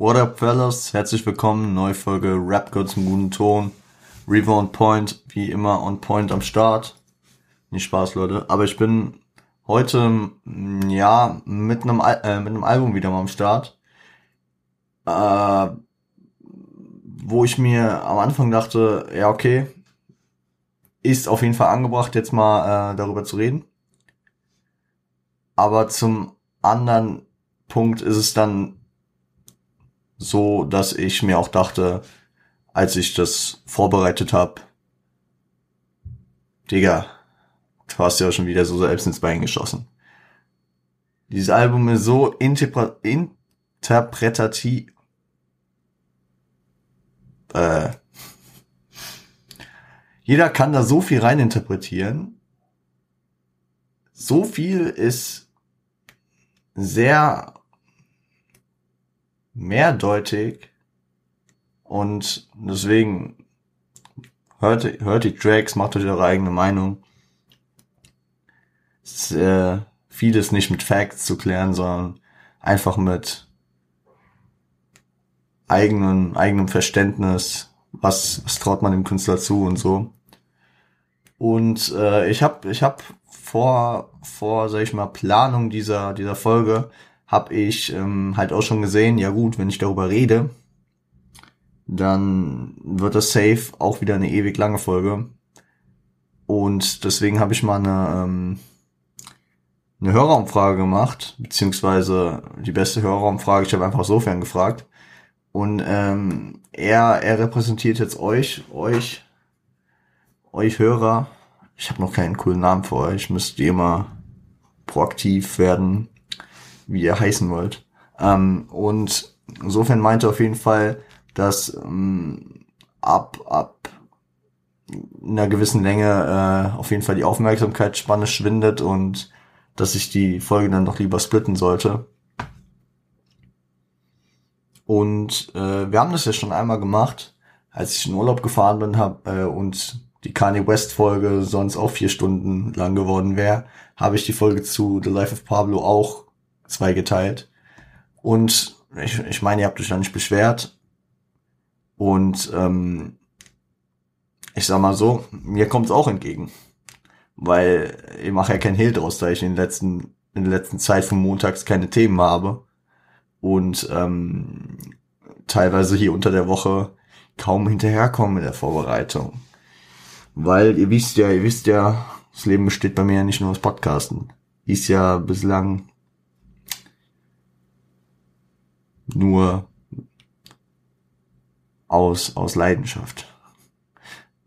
What up, fellas? Herzlich willkommen. Neue Folge Rap Girl zum guten Ton. Reaver on Point, wie immer on Point am Start. Nicht Spaß, Leute. Aber ich bin heute, mm, ja, mit einem, äh, mit einem Album wieder mal am Start. Äh, wo ich mir am Anfang dachte, ja, okay, ist auf jeden Fall angebracht, jetzt mal äh, darüber zu reden. Aber zum anderen Punkt ist es dann so, dass ich mir auch dachte, als ich das vorbereitet habe, Digga, du hast ja schon wieder so selbst ins Bein geschossen. Dieses Album ist so interpre interpretativ, äh, jeder kann da so viel reininterpretieren. So viel ist sehr mehrdeutig und deswegen hört, hört die Tracks, macht euch eure eigene Meinung. Ist, äh, vieles nicht mit Facts zu klären, sondern einfach mit eigenen, eigenem Verständnis, was, was traut man dem Künstler zu und so. Und äh, ich habe ich hab vor, vor, sag ich mal, Planung dieser, dieser Folge, habe ich ähm, halt auch schon gesehen, ja gut, wenn ich darüber rede, dann wird das safe auch wieder eine ewig lange Folge. Und deswegen habe ich mal eine, ähm, eine Hörerumfrage gemacht, beziehungsweise die beste Hörerumfrage, ich habe einfach sofern gefragt. Und ähm, er, er repräsentiert jetzt euch, euch, euch Hörer. Ich habe noch keinen coolen Namen für euch, müsst ihr mal proaktiv werden, wie ihr heißen wollt. Ähm, und insofern meinte auf jeden Fall, dass ähm, ab, ab einer gewissen Länge äh, auf jeden Fall die Aufmerksamkeitsspanne schwindet und dass ich die Folge dann doch lieber splitten sollte. Und äh, wir haben das ja schon einmal gemacht, als ich in Urlaub gefahren bin hab, äh, und die Kanye West Folge sonst auch vier Stunden lang geworden wäre, habe ich die Folge zu The Life of Pablo auch zweigeteilt. Und ich, ich meine, ihr habt euch da nicht beschwert. Und ähm, ich sag mal so, mir kommt's auch entgegen. Weil ich mache ja kein Hehl draus, da ich in, den letzten, in der letzten Zeit von montags keine Themen habe. Und ähm, teilweise hier unter der Woche kaum hinterherkommen mit der Vorbereitung. Weil ihr wisst ja, ihr wisst ja, das Leben besteht bei mir ja nicht nur aus Podcasten. Ist ja bislang nur aus, aus Leidenschaft.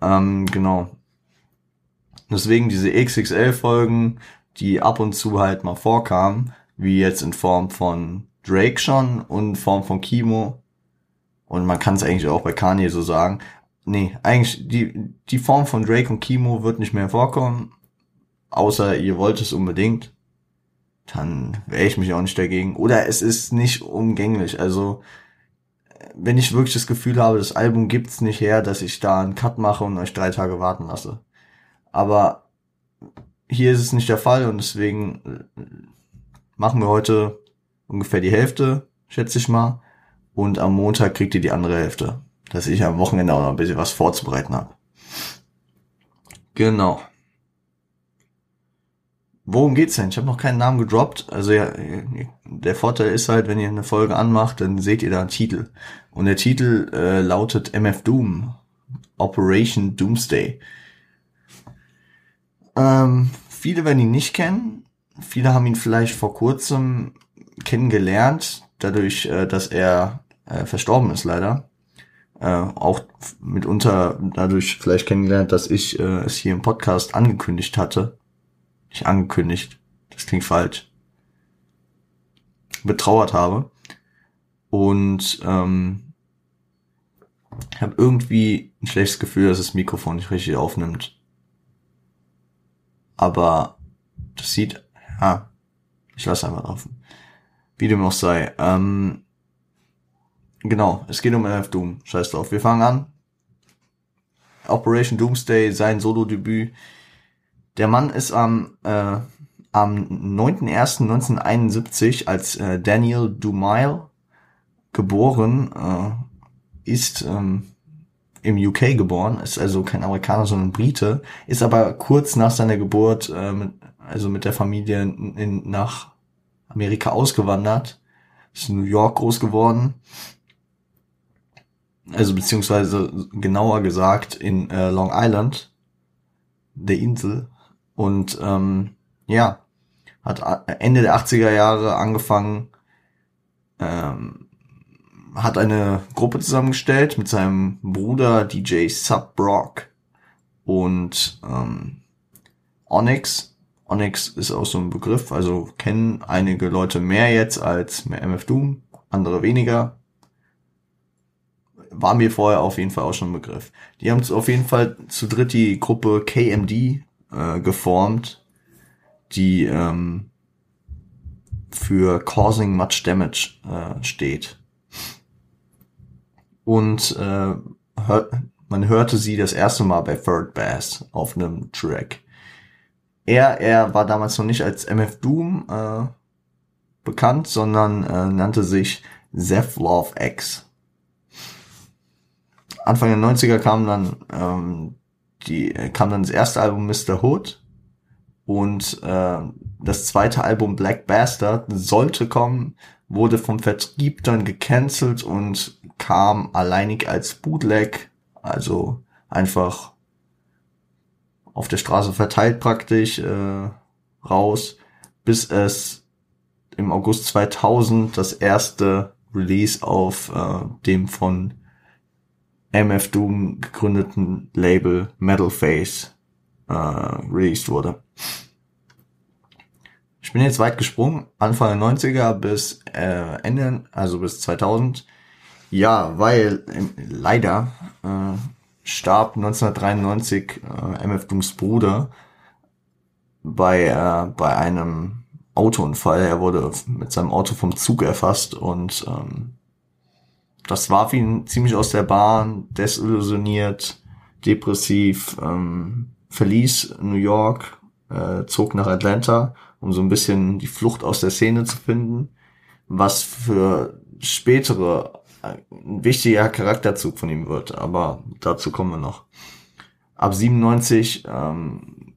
Ähm, genau. Deswegen diese XXL-Folgen, die ab und zu halt mal vorkamen, wie jetzt in Form von Drake schon und in Form von Kimo. Und man kann es eigentlich auch bei Kanye so sagen. Nee, eigentlich die, die Form von Drake und Kimo wird nicht mehr vorkommen. Außer ihr wollt es unbedingt. Dann wehre ich mich auch nicht dagegen. Oder es ist nicht umgänglich. Also, wenn ich wirklich das Gefühl habe, das Album gibt's nicht her, dass ich da einen Cut mache und euch drei Tage warten lasse. Aber hier ist es nicht der Fall und deswegen äh, machen wir heute ungefähr die Hälfte, schätze ich mal. Und am Montag kriegt ihr die andere Hälfte. Dass ich am Wochenende auch noch ein bisschen was vorzubereiten habe. Genau. Worum geht's denn? Ich habe noch keinen Namen gedroppt. Also ja, der Vorteil ist halt, wenn ihr eine Folge anmacht, dann seht ihr da einen Titel. Und der Titel äh, lautet MF Doom. Operation Doomsday. Ähm, viele werden ihn nicht kennen. Viele haben ihn vielleicht vor kurzem kennengelernt, dadurch, äh, dass er äh, verstorben ist leider. Äh, auch mitunter dadurch vielleicht kennengelernt, dass ich äh, es hier im Podcast angekündigt hatte. Nicht angekündigt, das klingt falsch. Betrauert habe. Und ähm, habe irgendwie ein schlechtes Gefühl, dass das Mikrofon nicht richtig aufnimmt. Aber das sieht, ja, ich lasse einfach laufen. Wie dem auch sei. Ähm, genau, es geht um MF Doom. Scheiß drauf. Wir fangen an. Operation Doomsday, sein Solo-Debüt. Der Mann ist am, äh, am 9.1.1971 als äh, Daniel Dumile geboren, äh, ist ähm, im UK geboren, ist also kein Amerikaner, sondern Brite, ist aber kurz nach seiner Geburt, äh, mit, also mit der Familie in, nach Amerika ausgewandert, ist in New York groß geworden, also beziehungsweise genauer gesagt in äh, Long Island, der Insel, und ähm, ja, hat Ende der 80er Jahre angefangen, ähm, hat eine Gruppe zusammengestellt mit seinem Bruder DJ Sub Brock und ähm, Onyx. Onyx ist auch so ein Begriff, also kennen einige Leute mehr jetzt als MF Doom, andere weniger. War mir vorher auf jeden Fall auch schon ein Begriff. Die haben auf jeden Fall zu dritt die Gruppe KMD äh, geformt, die ähm, für Causing Much Damage äh, steht und äh, hör, man hörte sie das erste Mal bei Third Bass auf einem Track. Er, er war damals noch nicht als MF Doom äh, bekannt, sondern äh, nannte sich Zeph Love X. Anfang der 90er kam dann ähm, die kam dann das erste Album Mr. Hood und äh, das zweite Album Black Bastard sollte kommen, wurde vom Vertrieb dann gecancelt und kam alleinig als Bootleg, also einfach auf der Straße verteilt praktisch äh, raus, bis es im August 2000 das erste Release auf äh, dem von MF Doom gegründeten Label Metal Face äh, released wurde. Ich bin jetzt weit gesprungen, Anfang der 90er bis äh, Ende, also bis 2000. Ja, weil äh, leider äh, starb 1993 äh, MF Dooms Bruder bei, äh, bei einem Autounfall. Er wurde mit seinem Auto vom Zug erfasst und ähm, das warf ihn ziemlich aus der Bahn, desillusioniert, depressiv, ähm, verließ New York, äh, zog nach Atlanta um so ein bisschen die Flucht aus der Szene zu finden, was für spätere ein wichtiger Charakterzug von ihm wird, aber dazu kommen wir noch. Ab 97, ähm,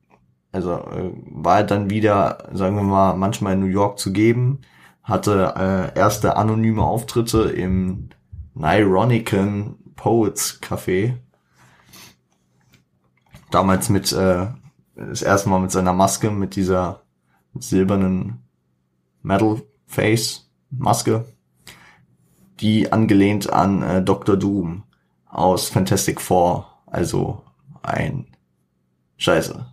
also äh, war er dann wieder, sagen wir mal, manchmal in New York zu geben, hatte äh, erste anonyme Auftritte im Nyronican Poets Café. Damals mit äh, das erste Mal mit seiner Maske, mit dieser silbernen Metal Face Maske, die angelehnt an äh, Dr. Doom aus Fantastic Four, also ein Scheiße.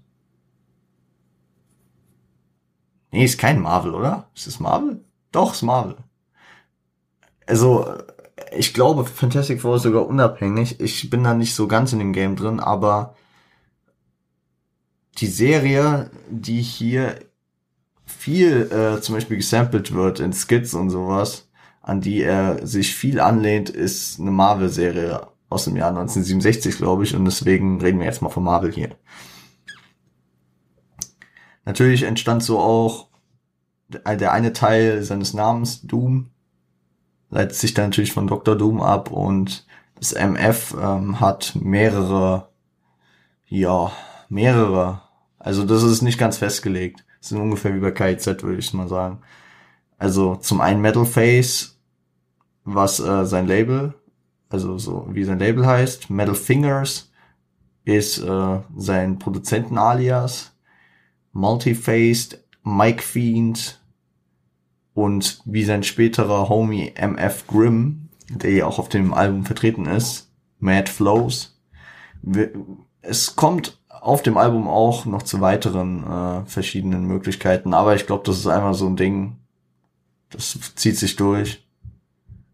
Nee, ist kein Marvel, oder? Ist es Marvel? Doch, ist Marvel. Also, ich glaube, Fantastic Four ist sogar unabhängig. Ich bin da nicht so ganz in dem Game drin, aber die Serie, die hier viel äh, zum Beispiel gesampelt wird in Skits und sowas, an die er sich viel anlehnt, ist eine Marvel-Serie aus dem Jahr 1967, glaube ich, und deswegen reden wir jetzt mal von Marvel hier. Natürlich entstand so auch der eine Teil seines Namens, Doom, leitet sich dann natürlich von Dr. Doom ab und das MF ähm, hat mehrere, ja, mehrere, also das ist nicht ganz festgelegt sind ungefähr wie bei KIZ, würde ich mal sagen. Also zum einen Metal Face, was äh, sein Label, also so wie sein Label heißt. Metal Fingers ist äh, sein Produzenten-Alias. Multifaced, Mike Fiend und wie sein späterer Homie MF Grimm, der ja auch auf dem Album vertreten ist, Mad Flows. Es kommt auf dem Album auch noch zu weiteren äh, verschiedenen Möglichkeiten, aber ich glaube, das ist einfach so ein Ding, das zieht sich durch.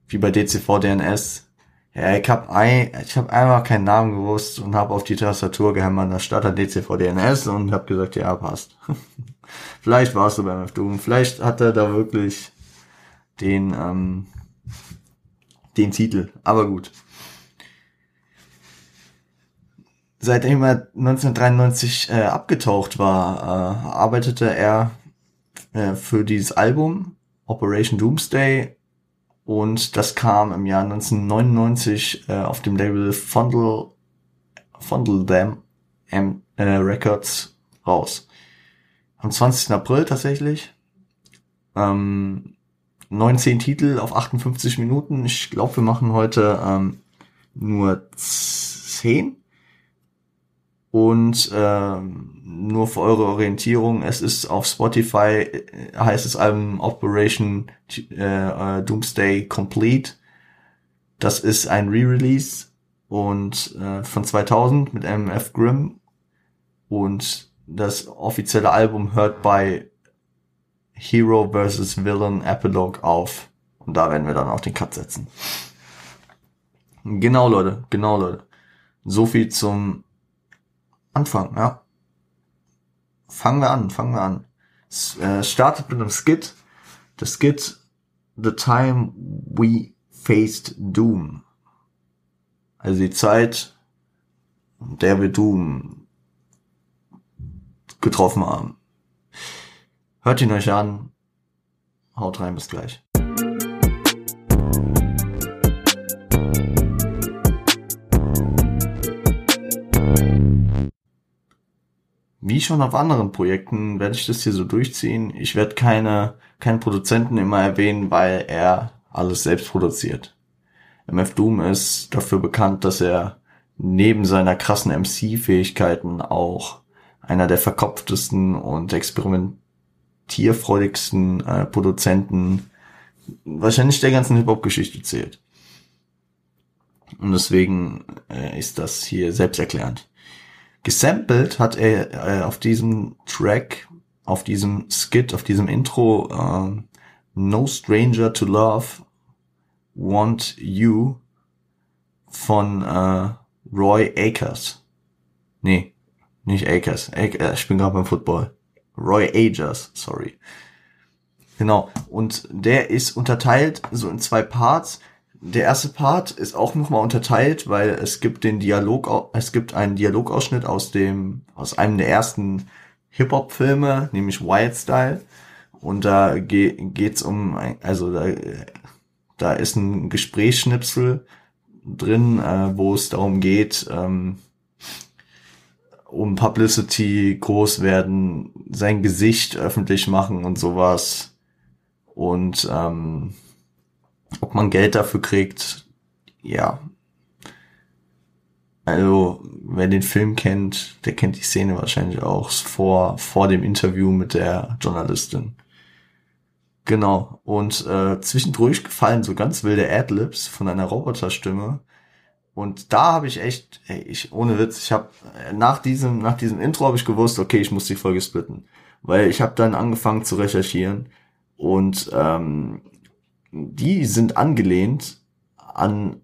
Wie bei DCV DNS. Ja, ich hab, ein, ich hab einfach keinen Namen gewusst und habe auf die Tastatur gehämmert, da stand DCV DNS und hab gesagt, ja, passt. vielleicht warst du beim Doom, vielleicht hat er da wirklich den, ähm, den Titel, aber gut. seitdem er 1993 äh, abgetaucht war, äh, arbeitete er äh, für dieses Album Operation Doomsday Und das kam im Jahr 1999 äh, auf dem Label Fondle, Fondle Dam ähm, äh, Records raus. Am 20. April tatsächlich. Ähm, 19 Titel auf 58 Minuten. Ich glaube, wir machen heute ähm, nur 10. Und ähm, nur für eure Orientierung, es ist auf Spotify, äh, heißt es Album Operation äh, Doomsday Complete. Das ist ein Re-Release und äh, von 2000 mit MF Grimm und das offizielle Album hört bei Hero vs. Villain Epilogue auf. Und da werden wir dann auch den Cut setzen. Genau, Leute. Genau, Leute. So viel zum Anfang, ja. Fangen wir an, fangen wir an. Es äh, startet mit einem Skit. Der Skit The Time We Faced Doom. Also die Zeit, der wir Doom getroffen haben. Hört ihn euch an. Haut rein, bis gleich. Wie schon auf anderen Projekten werde ich das hier so durchziehen. Ich werde keine, keine Produzenten immer erwähnen, weil er alles selbst produziert. MF Doom ist dafür bekannt, dass er neben seiner krassen MC-Fähigkeiten auch einer der verkopftesten und experiment tierfreudigsten äh, Produzenten wahrscheinlich der ganzen Hip-Hop-Geschichte zählt. Und deswegen äh, ist das hier selbsterklärend. Gesampelt hat er äh, auf diesem Track, auf diesem Skit, auf diesem Intro äh, No Stranger to Love, Want You von äh, Roy Akers. Nee, nicht Akers. Akers äh, ich bin gerade beim Football. Roy Agers, sorry. Genau. Und der ist unterteilt so in zwei Parts. Der erste Part ist auch nochmal unterteilt, weil es gibt den Dialog, es gibt einen Dialogausschnitt aus dem, aus einem der ersten Hip-Hop-Filme, nämlich Wild Style. Und da ge geht's um, also da, da ist ein Gesprächsschnipsel drin, äh, wo es darum geht, ähm, um Publicity groß werden, sein Gesicht öffentlich machen und sowas. Und ähm, ob man Geld dafür kriegt, ja. Also, wer den Film kennt, der kennt die Szene wahrscheinlich auch vor, vor dem Interview mit der Journalistin. Genau. Und äh, zwischendurch gefallen so ganz wilde Adlibs von einer Roboterstimme, und da habe ich echt, ey, ich ohne Witz, ich habe nach diesem nach diesem Intro habe ich gewusst, okay, ich muss die Folge splitten, weil ich habe dann angefangen zu recherchieren und ähm, die sind angelehnt an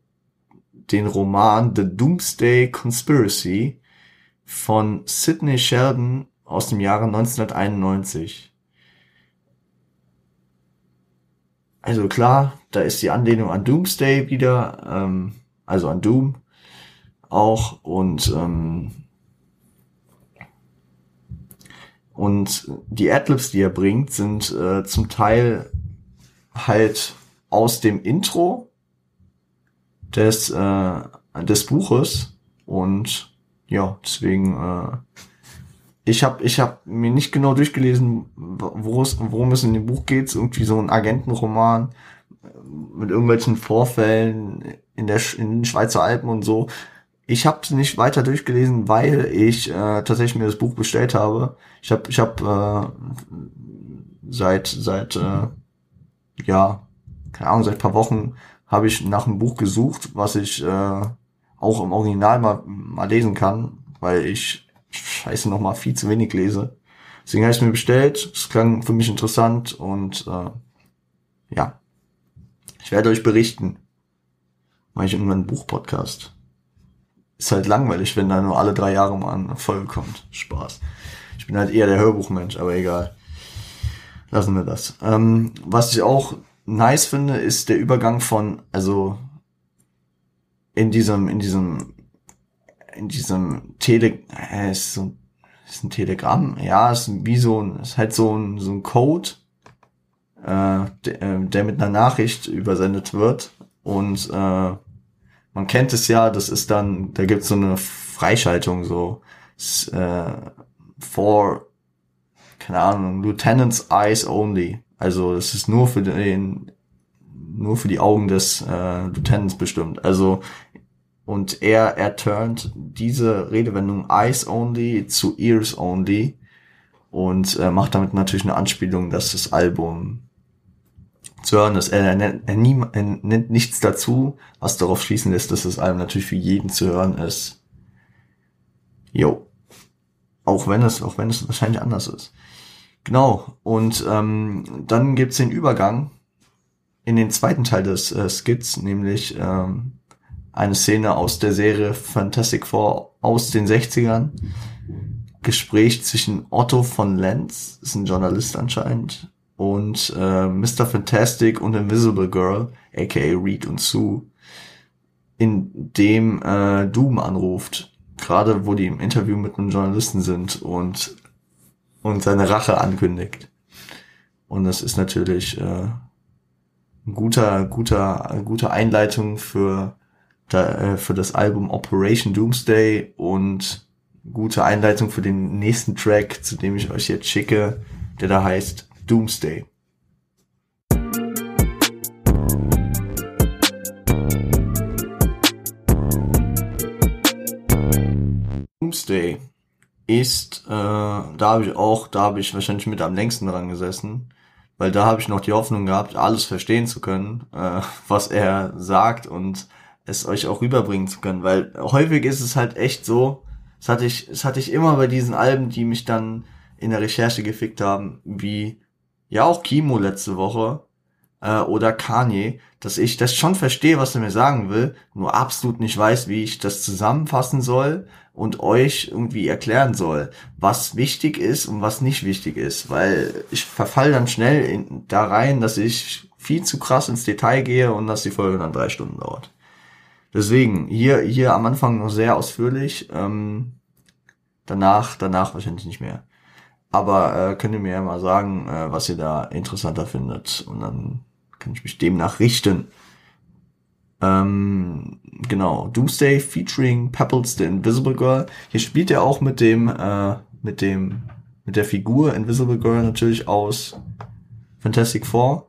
den Roman The Doomsday Conspiracy von Sidney Sheldon aus dem Jahre 1991. Also klar, da ist die Anlehnung an Doomsday wieder. Ähm, also an Doom auch und ähm, und die Adlibs, die er bringt, sind äh, zum Teil halt aus dem Intro des äh, des Buches und ja deswegen äh, ich habe ich habe mir nicht genau durchgelesen, worum es in dem Buch geht, irgendwie so ein Agentenroman mit irgendwelchen Vorfällen in der in den Schweizer Alpen und so. Ich habe es nicht weiter durchgelesen, weil ich äh, tatsächlich mir das Buch bestellt habe. Ich habe ich habe äh, seit seit äh, ja keine Ahnung seit paar Wochen habe ich nach einem Buch gesucht, was ich äh, auch im Original mal, mal lesen kann, weil ich scheiße noch mal viel zu wenig lese. Deswegen habe ich es mir bestellt. Es klang für mich interessant und äh, ja, ich werde euch berichten. Mache ich irgendwann einen Buchpodcast. Ist halt langweilig, wenn da nur alle drei Jahre mal eine Folge kommt. Spaß. Ich bin halt eher der Hörbuchmensch, aber egal. Lassen wir das. Ähm, was ich auch nice finde, ist der Übergang von, also in diesem, in diesem, in diesem Tele, äh, ist so, ist ein Telegramm, ja, ist wie so ein, ist halt so ein, so ein Code, äh, der, äh, der mit einer Nachricht übersendet wird. Und äh, man kennt es ja, das ist dann, da gibt's so eine Freischaltung, so äh, for, keine Ahnung, Lieutenant's Eyes Only. Also es ist nur für den, nur für die Augen des äh, Lieutenants bestimmt. Also und er, er turnt diese Redewendung Eyes Only zu Ears Only und äh, macht damit natürlich eine Anspielung, dass das Album zu hören ist. Er, er, er, nennt nichts dazu, was darauf schließen lässt, dass das Album natürlich für jeden zu hören ist. Jo. Auch wenn es, auch wenn es wahrscheinlich anders ist. Genau. Und ähm, dann gibt's den Übergang in den zweiten Teil des äh, Skits, nämlich ähm, eine Szene aus der Serie Fantastic Four aus den 60ern. Gespräch zwischen Otto von Lenz, ist ein Journalist anscheinend, und äh, Mr. Fantastic und Invisible Girl, aka Reed und Sue, in dem äh, Doom anruft, gerade wo die im Interview mit einem Journalisten sind und und seine Rache ankündigt. Und das ist natürlich äh, ein guter, guter, gute Einleitung für da, äh, für das Album Operation Doomsday und gute Einleitung für den nächsten Track, zu dem ich euch jetzt schicke, der da heißt Doomsday. Doomsday ist, äh, da habe ich auch, da habe ich wahrscheinlich mit am längsten dran gesessen, weil da habe ich noch die Hoffnung gehabt, alles verstehen zu können, äh, was er sagt und es euch auch rüberbringen zu können, weil häufig ist es halt echt so, das hatte ich, das hatte ich immer bei diesen Alben, die mich dann in der Recherche gefickt haben, wie ja auch Kimo letzte Woche äh, oder Kanye, dass ich das schon verstehe, was er mir sagen will, nur absolut nicht weiß, wie ich das zusammenfassen soll und euch irgendwie erklären soll, was wichtig ist und was nicht wichtig ist, weil ich verfall dann schnell in, da rein, dass ich viel zu krass ins Detail gehe und dass die Folge dann drei Stunden dauert. Deswegen, hier, hier am Anfang noch sehr ausführlich, ähm, danach, danach wahrscheinlich nicht mehr. Aber äh, könnt ihr mir ja mal sagen, äh, was ihr da interessanter findet und dann kann ich mich demnach richten. Ähm, genau, Doomsday featuring Pebbles the Invisible Girl. Hier spielt er auch mit dem, äh, mit dem, mit der Figur Invisible Girl natürlich aus Fantastic Four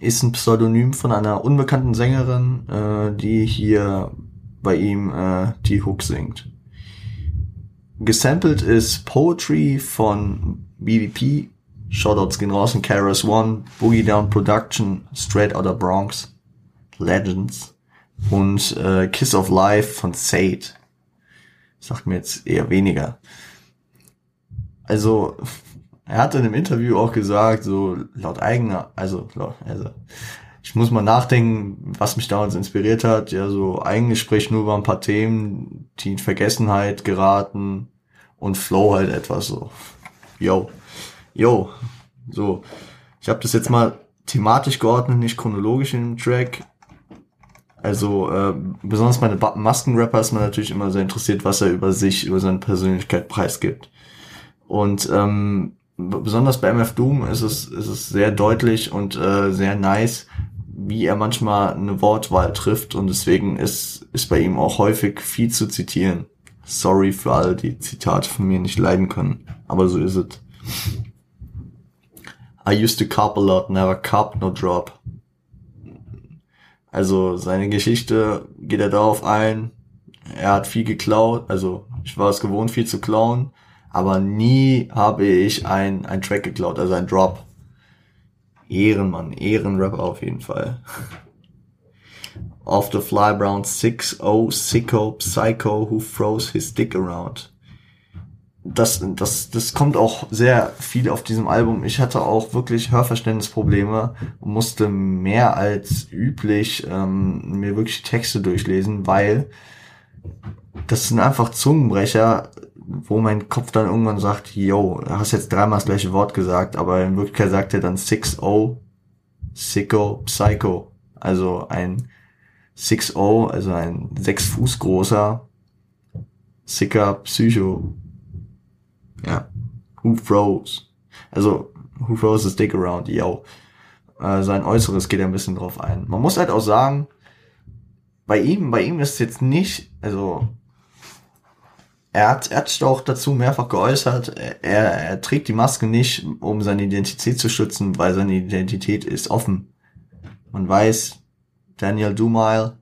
ist ein Pseudonym von einer unbekannten Sängerin, äh, die hier bei ihm äh, die Hook singt. Gesampelt ist Poetry von BDP, Shoutouts gehen raus in KRS One, Boogie Down Production, Straight Outta Bronx, Legends und äh, Kiss of Life von Sade. Sagt mir jetzt eher weniger. Also er hat in einem Interview auch gesagt, so laut eigener, also, also ich muss mal nachdenken, was mich damals inspiriert hat. Ja, so eigentlich spreche ich nur über ein paar Themen, die in Vergessenheit geraten und Flow halt etwas so. Yo, yo, so. Ich habe das jetzt mal thematisch geordnet, nicht chronologisch in dem Track. Also äh, besonders meine Maskenrapper ist man natürlich immer sehr interessiert, was er über sich, über seine Persönlichkeit preisgibt. Und ähm, besonders bei MF Doom ist es, ist es sehr deutlich und äh, sehr nice, wie er manchmal eine Wortwahl trifft und deswegen ist, ist bei ihm auch häufig viel zu zitieren. Sorry für alle, die Zitate von mir nicht leiden können, aber so ist es. I used to cop a lot, never cop, no drop. Also seine Geschichte geht er darauf ein, er hat viel geklaut, also ich war es gewohnt, viel zu klauen aber nie habe ich ein, ein Track geklaut, also ein Drop. Ehrenmann, Ehrenrapper auf jeden Fall. Off the Fly Brown 6-0 Sicko Psycho who throws his dick around. Das, das, das kommt auch sehr viel auf diesem Album. Ich hatte auch wirklich Hörverständnisprobleme und musste mehr als üblich ähm, mir wirklich Texte durchlesen, weil das sind einfach Zungenbrecher, wo mein Kopf dann irgendwann sagt, yo, hast jetzt dreimal das gleiche Wort gesagt, aber in Wirklichkeit sagt er dann 6-0, Sicko, Psycho. Also ein 6-0, also ein sechs Fuß großer, sicker Psycho. Ja. Who froze? Also, Who throws his dick around? Yo. Äh, sein Äußeres geht ein bisschen drauf ein. Man muss halt auch sagen, bei ihm, bei ihm ist es jetzt nicht, also er hat, er hat sich auch dazu mehrfach geäußert, er, er trägt die Maske nicht, um seine Identität zu schützen, weil seine Identität ist offen. Man weiß, Daniel Dumile,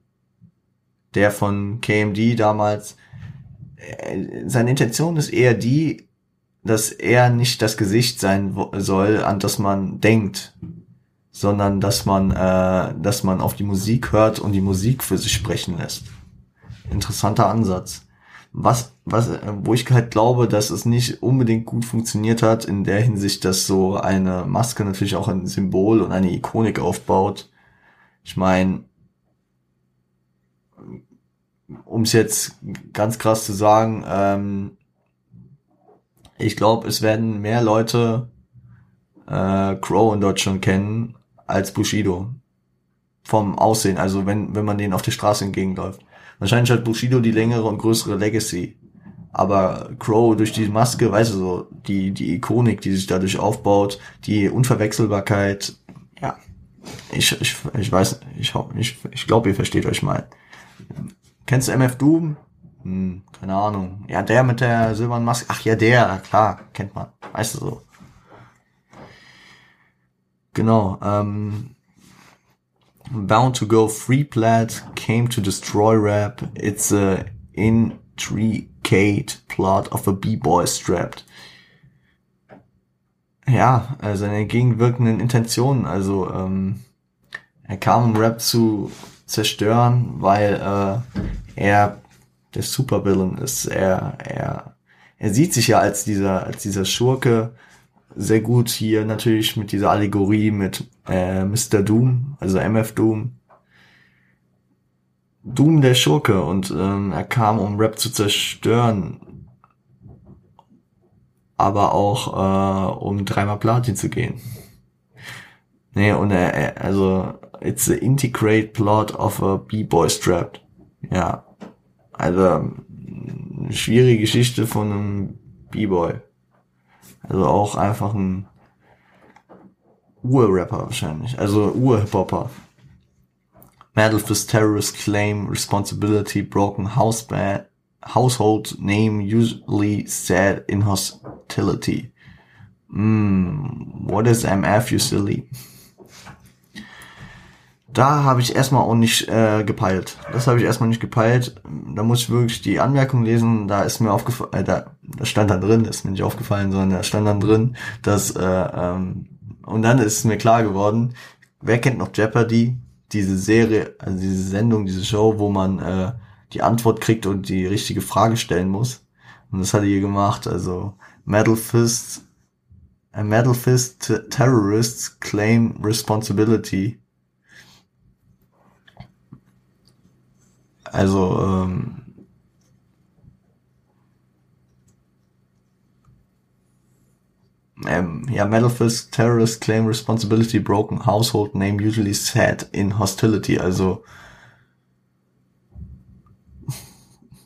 der von KMD damals, äh, seine Intention ist eher die, dass er nicht das Gesicht sein soll, an das man denkt, sondern dass man, äh, dass man auf die Musik hört und die Musik für sich sprechen lässt. Interessanter Ansatz. Was, was, wo ich halt glaube, dass es nicht unbedingt gut funktioniert hat, in der Hinsicht, dass so eine Maske natürlich auch ein Symbol und eine Ikonik aufbaut. Ich meine, um es jetzt ganz krass zu sagen, ähm, ich glaube, es werden mehr Leute äh, Crow in Deutschland kennen als Bushido. Vom Aussehen, also wenn, wenn man denen auf der Straße entgegenläuft. Wahrscheinlich hat Bushido die längere und größere Legacy. Aber Crow durch die Maske, weißt du so, die, die Ikonik, die sich dadurch aufbaut, die Unverwechselbarkeit. Ich, ich, ich weiß, ich, ich, ich glaube, ihr versteht euch mal. Kennst du MF Doom? Hm, keine Ahnung. Ja, der mit der silbernen Maske. Ach ja, der, klar, kennt man. Weißt du so. Genau. Ähm, Bound to Go Free Plat came to destroy rap. It's a intricate plot of a B-Boy strapped. Ja, äh, seine entgegenwirkenden Intentionen. Also ähm, er kam, um Rap zu zerstören, weil äh, er der Supervillain ist. Er, er, er sieht sich ja als dieser, als dieser Schurke, sehr gut hier natürlich mit dieser Allegorie mit äh, Mr. Doom, also MF Doom. Doom der Schurke und ähm, er kam, um Rap zu zerstören, aber auch äh, um dreimal Platin zu gehen. Nee, und er, also it's the integrate plot of a B-Boy Strapped. Ja, also eine schwierige Geschichte von einem B-Boy. Also auch einfach ein Ur-Rapper wahrscheinlich. Also Ur-Hip-Hopper. Metal Fist Terrorist Claim Responsibility Broken House Band Household Name Usually Said in Hostility. Mm, what is MF, you silly? Da habe ich erstmal auch nicht äh, gepeilt. Das habe ich erstmal nicht gepeilt. Da muss ich wirklich die Anmerkung lesen. Da ist mir aufgefallen, äh, da, da stand dann drin, ist mir nicht aufgefallen, sondern da stand dann drin, dass äh, ähm, und dann ist mir klar geworden, wer kennt noch Jeopardy? Diese Serie, also diese Sendung, diese Show, wo man äh, die Antwort kriegt und die richtige Frage stellen muss. Und das hat er hier gemacht. Also Metal Fist, a Metal Fist Terrorists claim responsibility Also, ähm, ähm, ja, Metal Fist Terrorist Claim Responsibility Broken Household Name Usually Set in Hostility. Also,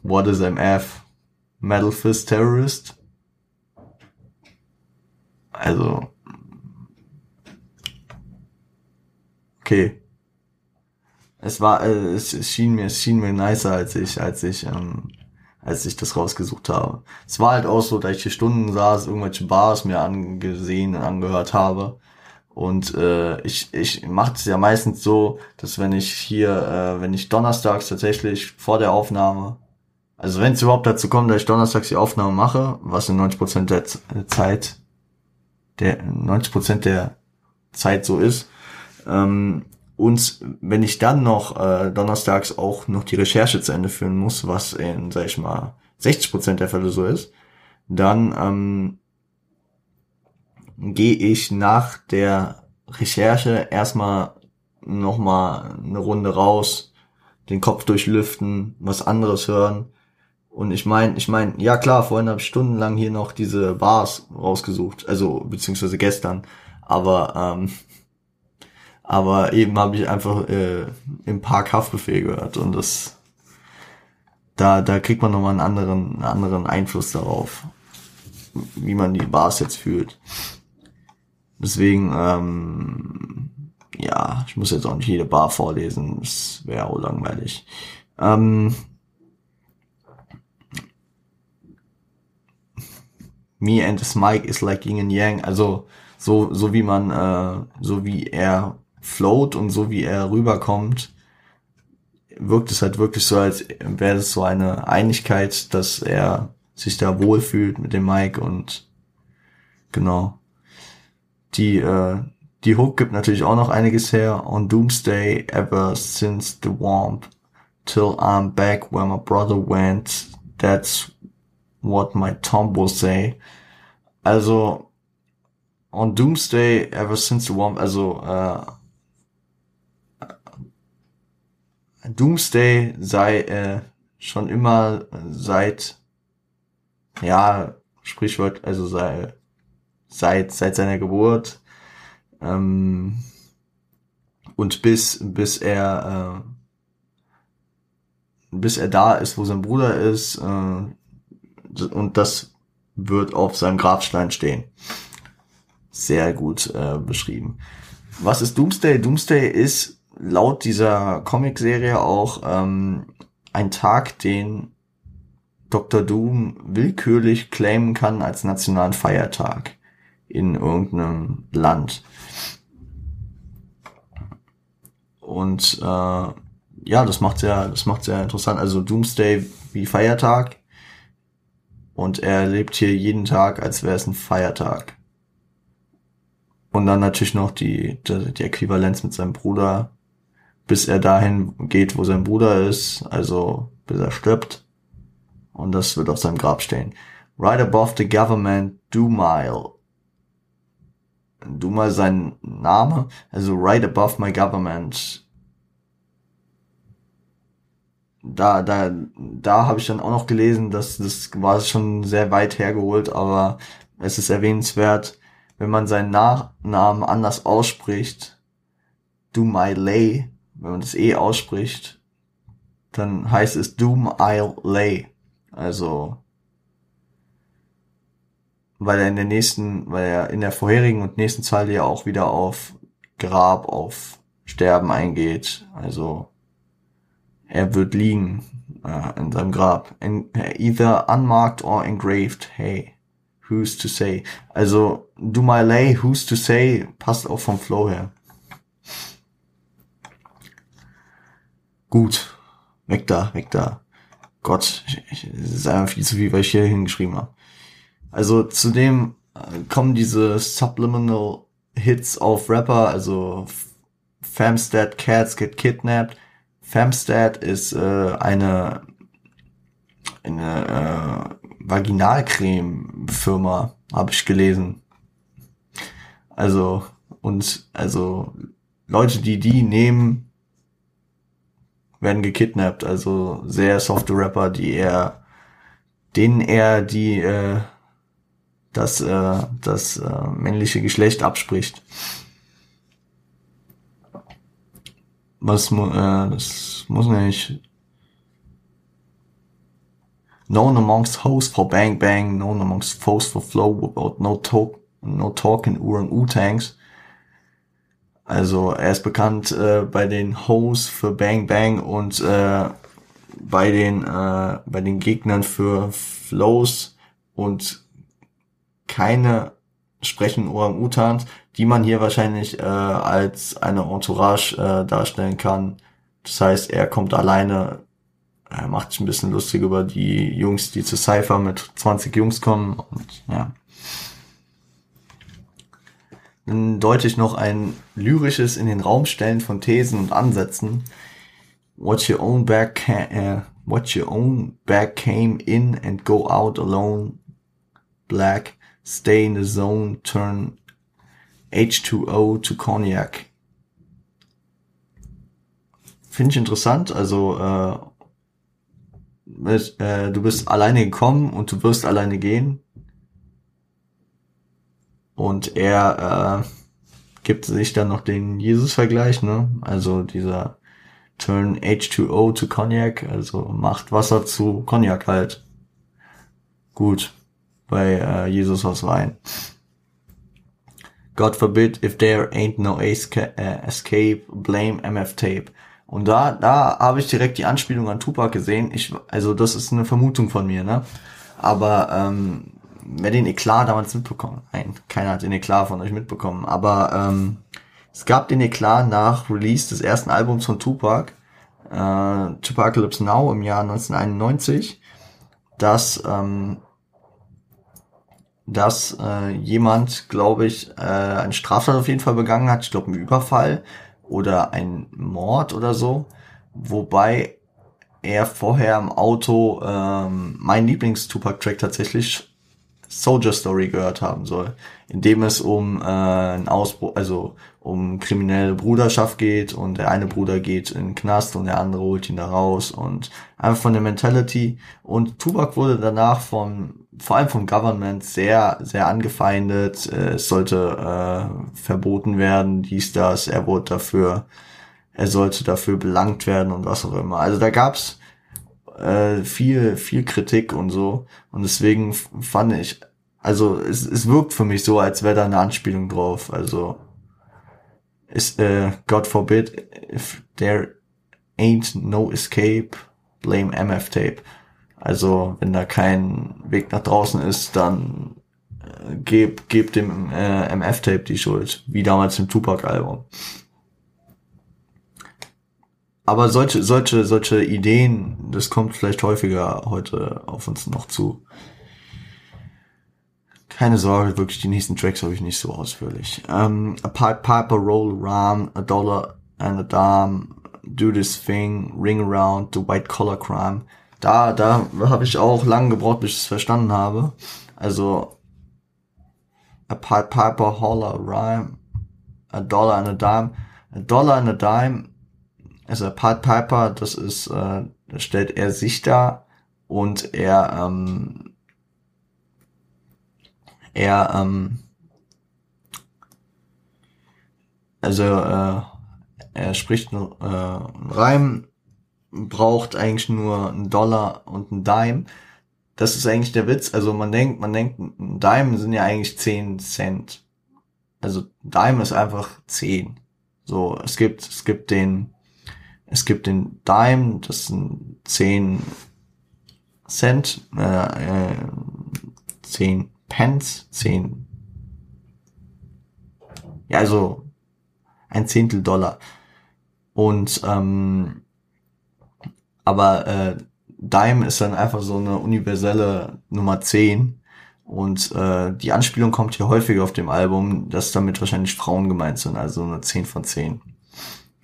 what is MF? Metal Fist Terrorist? Also, okay es war, äh, es, schien mir, es schien mir nicer, als ich, als ich, ähm, als ich das rausgesucht habe. Es war halt auch so, da ich hier Stunden saß, irgendwelche Bars mir angesehen und angehört habe. Und äh, ich, ich mache es ja meistens so, dass wenn ich hier, äh, wenn ich donnerstags tatsächlich vor der Aufnahme, also wenn es überhaupt dazu kommt, dass ich donnerstags die Aufnahme mache, was in 90% der Zeit, der 90% der Zeit so ist, ähm, und wenn ich dann noch äh, donnerstags auch noch die Recherche zu Ende führen muss, was in, sag ich mal, 60 Prozent der Fälle so ist, dann ähm, gehe ich nach der Recherche erstmal nochmal eine Runde raus, den Kopf durchlüften, was anderes hören. Und ich meine, ich meine, ja klar, vorhin habe ich stundenlang hier noch diese Bars rausgesucht, also beziehungsweise gestern. Aber ähm, aber eben habe ich einfach äh, im Park Haftbefehl gehört und das da, da kriegt man nochmal einen anderen, einen anderen Einfluss darauf, wie man die Bars jetzt fühlt. Deswegen, ähm, ja, ich muss jetzt auch nicht jede Bar vorlesen, das wäre auch langweilig. Ähm, Me and his Mike is like Yin and Yang, also so, so wie man, äh, so wie er float und so wie er rüberkommt, wirkt es halt wirklich so, als wäre es so eine Einigkeit, dass er sich da wohlfühlt mit dem Mike und genau. Die, äh, die Hook gibt natürlich auch noch einiges her. On Doomsday, ever since the warmth, till I'm back where my brother went, that's what my Tom will say. Also, on Doomsday, ever since the warmth, also, äh, Doomsday sei äh, schon immer seit ja Sprichwort also sei seit seit seiner Geburt ähm, und bis bis er äh, bis er da ist, wo sein Bruder ist äh, und das wird auf seinem Grabstein stehen. Sehr gut äh, beschrieben. Was ist Doomsday? Doomsday ist laut dieser Comicserie auch ähm, ein Tag, den Dr. Doom willkürlich claimen kann als nationalen Feiertag in irgendeinem Land. Und äh, ja, das macht sehr, das macht sehr interessant. Also Doomsday wie Feiertag und er lebt hier jeden Tag, als wäre es ein Feiertag. Und dann natürlich noch die, die, die Äquivalenz mit seinem Bruder, bis er dahin geht, wo sein Bruder ist, also bis er stirbt. Und das wird auf seinem Grab stehen. Right above the government, Dumile. Dumile sein Name, also right above my government. Da, da, da habe ich dann auch noch gelesen, dass das war schon sehr weit hergeholt, aber es ist erwähnenswert, wenn man seinen Nachnamen anders ausspricht, Dumile, wenn man das E ausspricht, dann heißt es Doom Isle Lay. Also, weil er in der nächsten, weil er in der vorherigen und nächsten Zeile ja auch wieder auf Grab, auf Sterben eingeht. Also, er wird liegen äh, in seinem Grab. In, either unmarked or engraved. Hey, who's to say? Also, do my lay, who's to say, passt auch vom Flow her. Gut. Weg da, weg da. Gott, es ist einfach viel zu viel, was ich hier hingeschrieben habe. Also zudem äh, kommen diese Subliminal Hits auf Rapper, also Famstead Cats Get Kidnapped. Famstead ist äh, eine eine äh, Vaginalcreme-Firma, habe ich gelesen. Also und also Leute, die die nehmen, werden gekidnappt. Also sehr softe Rapper, die er, denen er die äh, das äh, das äh, männliche Geschlecht abspricht. Was äh, das muss nicht known amongst hosts for Bang Bang, known amongst foes for Flow, without no talk, no talk in Orang-Utangs. Also er ist bekannt äh, bei den Hoes für Bang Bang und äh, bei den äh, bei den Gegnern für Flows und keine sprechen Orang-Utans, die man hier wahrscheinlich äh, als eine Entourage äh, darstellen kann. Das heißt, er kommt alleine, er macht sich ein bisschen lustig über die Jungs, die zu Cypher mit 20 Jungs kommen und ja. Dann deute ich noch ein lyrisches in den Raum stellen von Thesen und Ansätzen. What your own back uh, what your own back came in and go out alone. Black, stay in the zone, turn H2O to Cognac. Finde ich interessant. Also äh, äh, du bist alleine gekommen und du wirst alleine gehen. Und er äh, gibt sich dann noch den Jesus-Vergleich, ne? Also dieser Turn H2O to Cognac, also macht Wasser zu Cognac halt. Gut, bei äh, Jesus aus Wein. God forbid if there ain't no äh, escape, blame MF Tape. Und da, da habe ich direkt die Anspielung an Tupac gesehen. Ich, also das ist eine Vermutung von mir, ne? Aber ähm, wer den Eklat damals mitbekommen? Nein, keiner hat den Eklat von euch mitbekommen. Aber ähm, es gab den Eklat nach Release des ersten Albums von Tupac, äh, Tupacalypse Now im Jahr 1991, dass ähm, dass äh, jemand, glaube ich, äh, eine Straftat auf jeden Fall begangen hat, ich glaube einen Überfall oder ein Mord oder so, wobei er vorher im Auto ähm, mein Lieblings-Tupac-Track tatsächlich Soldier Story gehört haben soll, in dem es um äh, einen Ausbruch, also um kriminelle Bruderschaft geht und der eine Bruder geht in den Knast und der andere holt ihn da raus und einfach von der Mentality. Und Tupac wurde danach vom vor allem vom Government sehr sehr angefeindet. Äh, es sollte äh, verboten werden dies das. Er wurde dafür er sollte dafür belangt werden und was auch immer. Also da gab's äh, viel viel Kritik und so. Und deswegen fand ich also es, es wirkt für mich so als wäre da eine Anspielung drauf. Also ist, äh, God forbid, if there ain't no escape, blame MF Tape. Also, wenn da kein Weg nach draußen ist, dann äh, gebt, gebt dem äh, MF Tape die Schuld, wie damals im Tupac-Album. Aber solche, solche, solche Ideen, das kommt vielleicht häufiger heute auf uns noch zu. Keine Sorge, wirklich, die nächsten Tracks habe ich nicht so ausführlich. Um, a pipe, piper, roll around, a dollar and a dime, do this thing, ring around, the white collar crime. Da, da habe ich auch lange gebraucht, bis ich es verstanden habe. Also, a pipe, piper, holler, rhyme, a dollar and a dime. A dollar and a dime, also a pipe, piper, das ist, äh, da stellt er sich da und er, ähm, er, ähm, also äh, er spricht äh, einen Reim, braucht eigentlich nur einen Dollar und einen Dime. Das ist eigentlich der Witz. Also man denkt, man denkt, ein Dime sind ja eigentlich 10 Cent. Also Dime ist einfach 10. So, es gibt, es gibt den, es gibt den Dime, das sind 10 Cent, äh, äh, 10 Pence, 10. Ja, also ein Zehntel Dollar. Und ähm, aber äh, Dime ist dann einfach so eine universelle Nummer 10. Und äh, die Anspielung kommt hier häufiger auf dem Album, dass damit wahrscheinlich Frauen gemeint sind, also eine 10 von 10.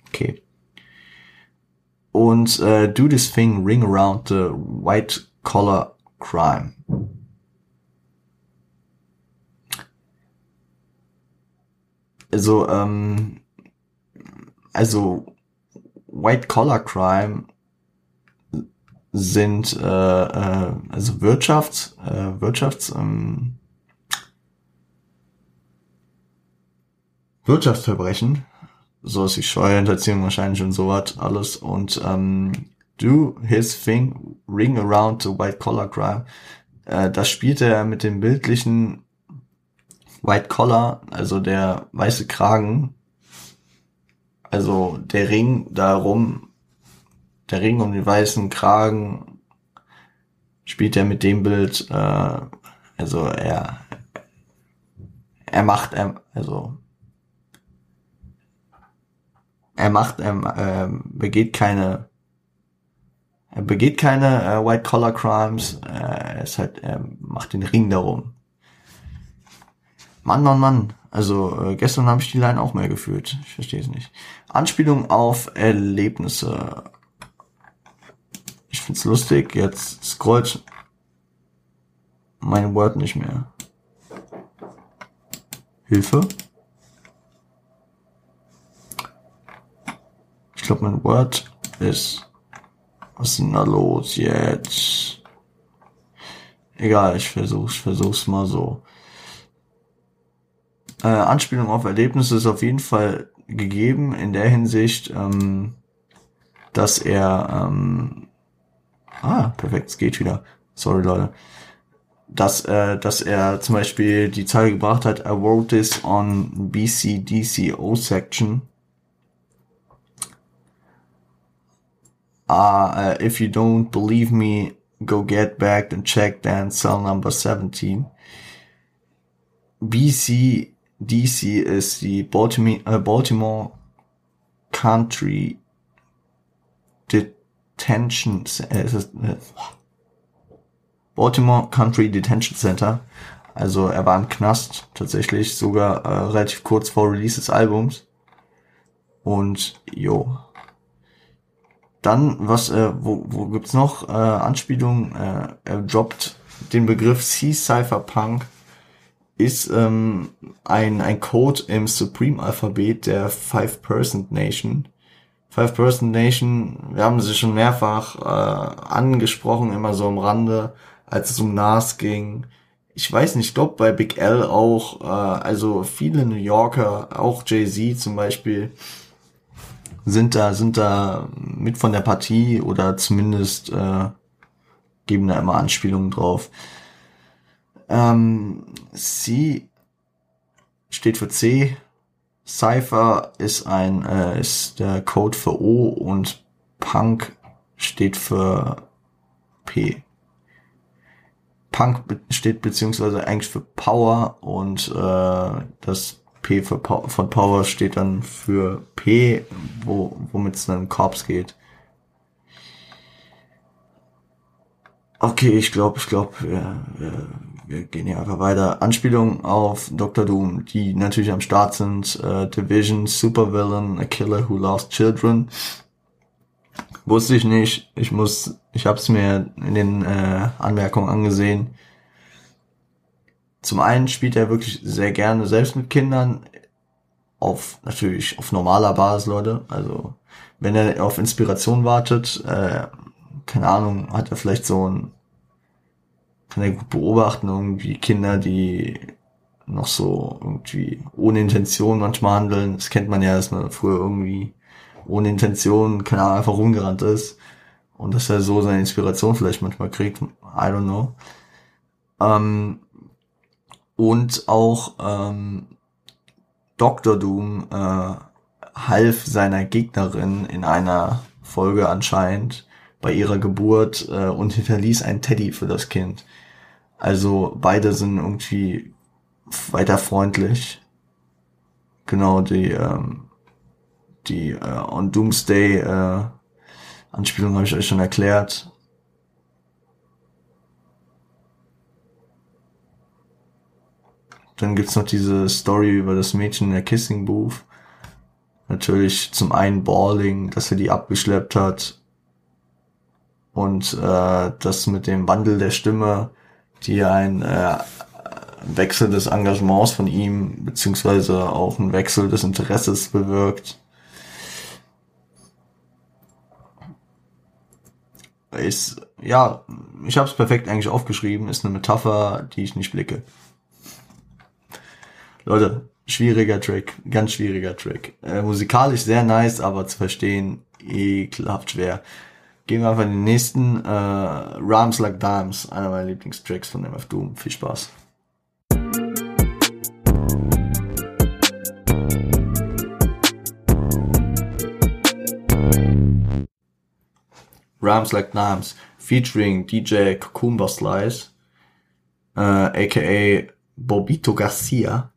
Okay. Und äh, Do This Thing Ring Around the White Collar Crime. also, ähm, also White Collar Crime sind äh, äh, also Wirtschafts, äh, Wirtschafts, ähm, Wirtschaftsverbrechen, so ist die Steuerhinterziehung wahrscheinlich und sowas alles und ähm, do his thing, ring around the white collar crime. Äh, das spielt er mit dem bildlichen White Collar, also der weiße Kragen, also der Ring darum, der Ring um den weißen Kragen spielt er mit dem Bild, äh, also er, er macht, er, also er macht, er äh, begeht keine, er begeht keine äh, White Collar Crimes, äh, er ist halt, er macht den Ring darum. Mann, Mann, Mann. Also äh, gestern habe ich die Line auch mehr gefühlt. Ich verstehe es nicht. Anspielung auf Erlebnisse. Ich find's lustig. Jetzt scrollt mein Word nicht mehr. Hilfe. Ich glaube, mein Word ist. Was ist denn da los jetzt? Egal, ich versuch's, versuch's mal so äh, Anspielung auf Erlebnisse ist auf jeden Fall gegeben in der Hinsicht, ähm, dass er ähm, ah perfekt, es geht wieder. Sorry Leute, dass, äh, dass er zum Beispiel die Zahl gebracht hat, I wrote this on BCDCO section. Uh, if you don't believe me, go get back and check then cell number 17. BCDC ist die Baltimore, äh, Baltimore Country Detention, äh, äh, Baltimore Country Detention Center. Also er war im Knast tatsächlich, sogar äh, relativ kurz vor Release des Albums. Und jo. Dann, was, äh, wo, wo gibt's noch äh, Anspielungen? Äh, er droppt den Begriff C-Cypherpunk ist ähm, ein, ein Code im Supreme-Alphabet der Five-Person Nation. Five-Person Nation, wir haben sie schon mehrfach äh, angesprochen, immer so am Rande als es um Nas ging. Ich weiß nicht, ich glaube bei Big L auch, äh, also viele New Yorker, auch Jay-Z zum Beispiel, sind da, sind da mit von der Partie oder zumindest äh, geben da immer Anspielungen drauf. Ähm, C steht für C. Cypher ist ein äh, ist der Code für O und Punk steht für P. Punk steht beziehungsweise eigentlich für Power und äh, das P für pa von Power steht dann für P, wo, womit es dann Korps geht. Okay, ich glaube, ich glaube, wir, wir, wir gehen hier einfach weiter. Anspielung auf Dr. Doom, die natürlich am Start sind. Äh, Division, Supervillain, A Killer Who Lost Children. Wusste ich nicht. Ich muss, ich habe es mir in den äh, Anmerkungen angesehen. Zum einen spielt er wirklich sehr gerne selbst mit Kindern. Auf, natürlich auf normaler Basis, Leute. Also, wenn er auf Inspiration wartet, äh, keine Ahnung, hat er vielleicht so ein, kann er gut beobachten, irgendwie Kinder, die noch so irgendwie ohne Intention manchmal handeln. Das kennt man ja, dass man früher irgendwie ohne Intention, keine Ahnung, einfach rumgerannt ist. Und dass er so seine Inspiration vielleicht manchmal kriegt. I don't know. Ähm, und auch ähm, Dr. Doom äh, half seiner Gegnerin in einer Folge anscheinend bei ihrer Geburt äh, und hinterließ ein Teddy für das Kind. Also beide sind irgendwie weiter freundlich. Genau, die ähm, die äh, On Doomsday äh, Anspielung habe ich euch schon erklärt. Dann gibt's noch diese Story über das Mädchen in der Kissing Booth. Natürlich zum einen Balling, dass er die abgeschleppt hat. Und äh, das mit dem Wandel der Stimme, die ein äh, Wechsel des Engagements von ihm, beziehungsweise auch ein Wechsel des Interesses bewirkt. ist, ja, ich habe es perfekt eigentlich aufgeschrieben, ist eine Metapher, die ich nicht blicke. Leute, schwieriger Trick, ganz schwieriger Trick. Äh, musikalisch sehr nice, aber zu verstehen ekelhaft schwer. Gehen wir einfach in den nächsten. Äh, Rhymes Like Dimes, einer meiner Lieblingstracks von MF Doom. Viel Spaß. Rhymes Like Dimes featuring DJ Cucumber Slice, äh, aka Bobito Garcia,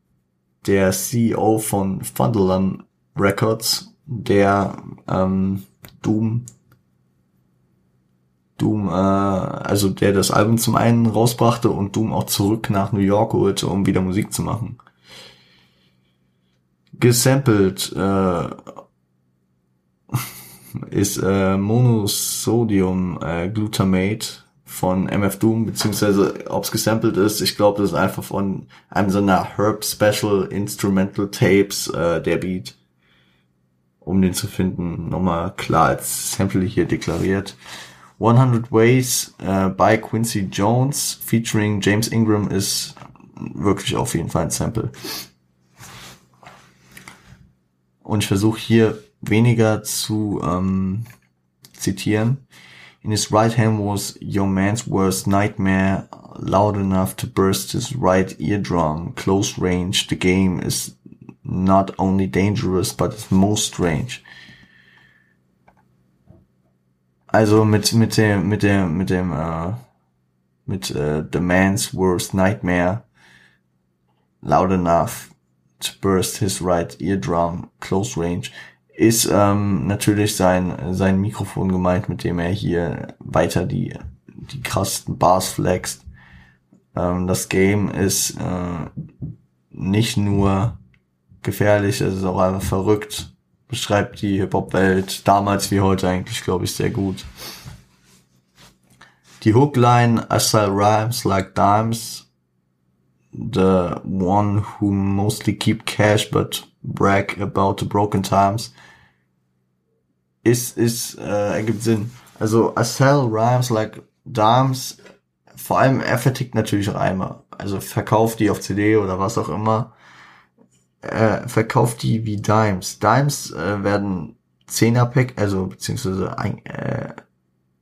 der CEO von Fundalan Records, der ähm, Doom Doom, äh, also der das Album zum einen rausbrachte und Doom auch zurück nach New York holte, um wieder Musik zu machen. Gesampelt äh, ist äh, Monosodium äh, Glutamate von MF Doom, beziehungsweise ob es gesampelt ist, ich glaube, das ist einfach von einem so einer Herb Special Instrumental Tapes äh, der Beat. Um den zu finden, nochmal klar als Sample hier deklariert. 100 Ways äh, by Quincy Jones featuring James Ingram ist wirklich auf jeden Fall ein Sample. Und ich versuche hier weniger zu ähm, zitieren. In his right hand was your man's worst nightmare, loud enough to burst his right eardrum. Close range, the game is not only dangerous, but it's most strange. Also mit, mit dem, mit dem, mit dem, äh, mit äh, The Man's Worst Nightmare, loud enough to burst his right eardrum, close range, ist ähm, natürlich sein, sein Mikrofon gemeint, mit dem er hier weiter die, die krassesten Bars flext. Ähm, das Game ist äh, nicht nur gefährlich, es ist auch einfach verrückt. Beschreibt die Hip-Hop-Welt damals wie heute eigentlich, glaube ich, sehr gut. Die Hookline, I sell rhymes like dimes, the one who mostly keep cash but brag about the broken times, ist, ist, äh, ergibt Sinn. Also, I sell rhymes like dimes, vor allem er vertickt natürlich Reime. Also verkauft die auf CD oder was auch immer. Äh, verkauft die wie Dimes. Dimes äh, werden 10er Pack, also beziehungsweise ein, äh,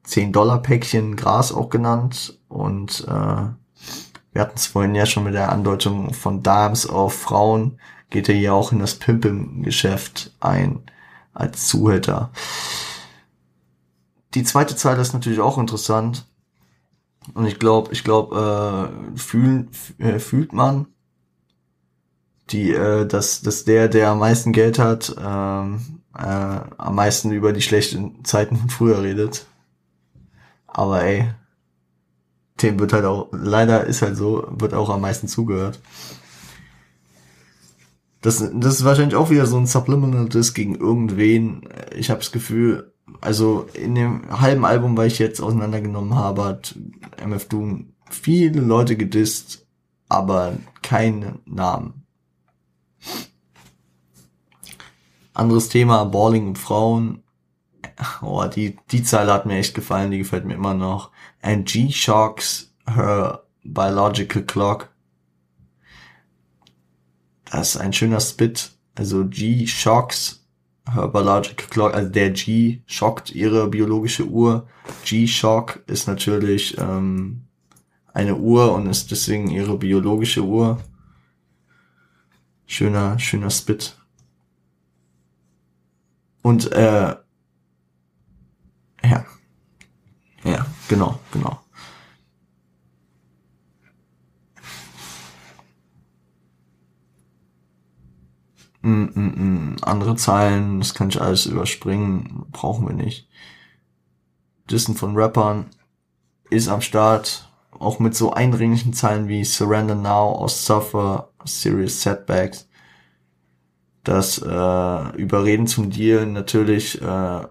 10 Dollar Päckchen Gras auch genannt und äh, wir hatten es vorhin ja schon mit der Andeutung von Dimes auf Frauen, geht er hier auch in das Pimpen-Geschäft ein als Zuhälter. Die zweite Zeile ist natürlich auch interessant. Und ich glaube, ich glaube, äh, fühlen, äh, fühlt man, die, äh, dass, dass der, der am meisten Geld hat, ähm, äh, am meisten über die schlechten Zeiten von früher redet. Aber ey, dem wird halt auch, leider ist halt so, wird auch am meisten zugehört. Das, das ist wahrscheinlich auch wieder so ein Subliminal Disc gegen irgendwen. Ich habe das Gefühl, also in dem halben Album, weil ich jetzt auseinandergenommen habe, hat MF Doom viele Leute gedisst, aber keine Namen. Anderes Thema, Balling und Frauen. Oh, die, die Zeile hat mir echt gefallen, die gefällt mir immer noch. And G shocks her biological clock. Das ist ein schöner Spit. Also G shocks her biological clock. Also der G schockt ihre biologische Uhr. G-Shock ist natürlich ähm, eine Uhr und ist deswegen ihre biologische Uhr. Schöner, schöner Spit. Und äh, ja. Ja, genau, genau. Mm, mm, mm. Andere Zeilen, das kann ich alles überspringen, brauchen wir nicht. Dissen von Rappern ist am Start, auch mit so eindringlichen Zeilen wie Surrender Now or Suffer Serious Setbacks. Das äh, Überreden zum Deal natürlich äh,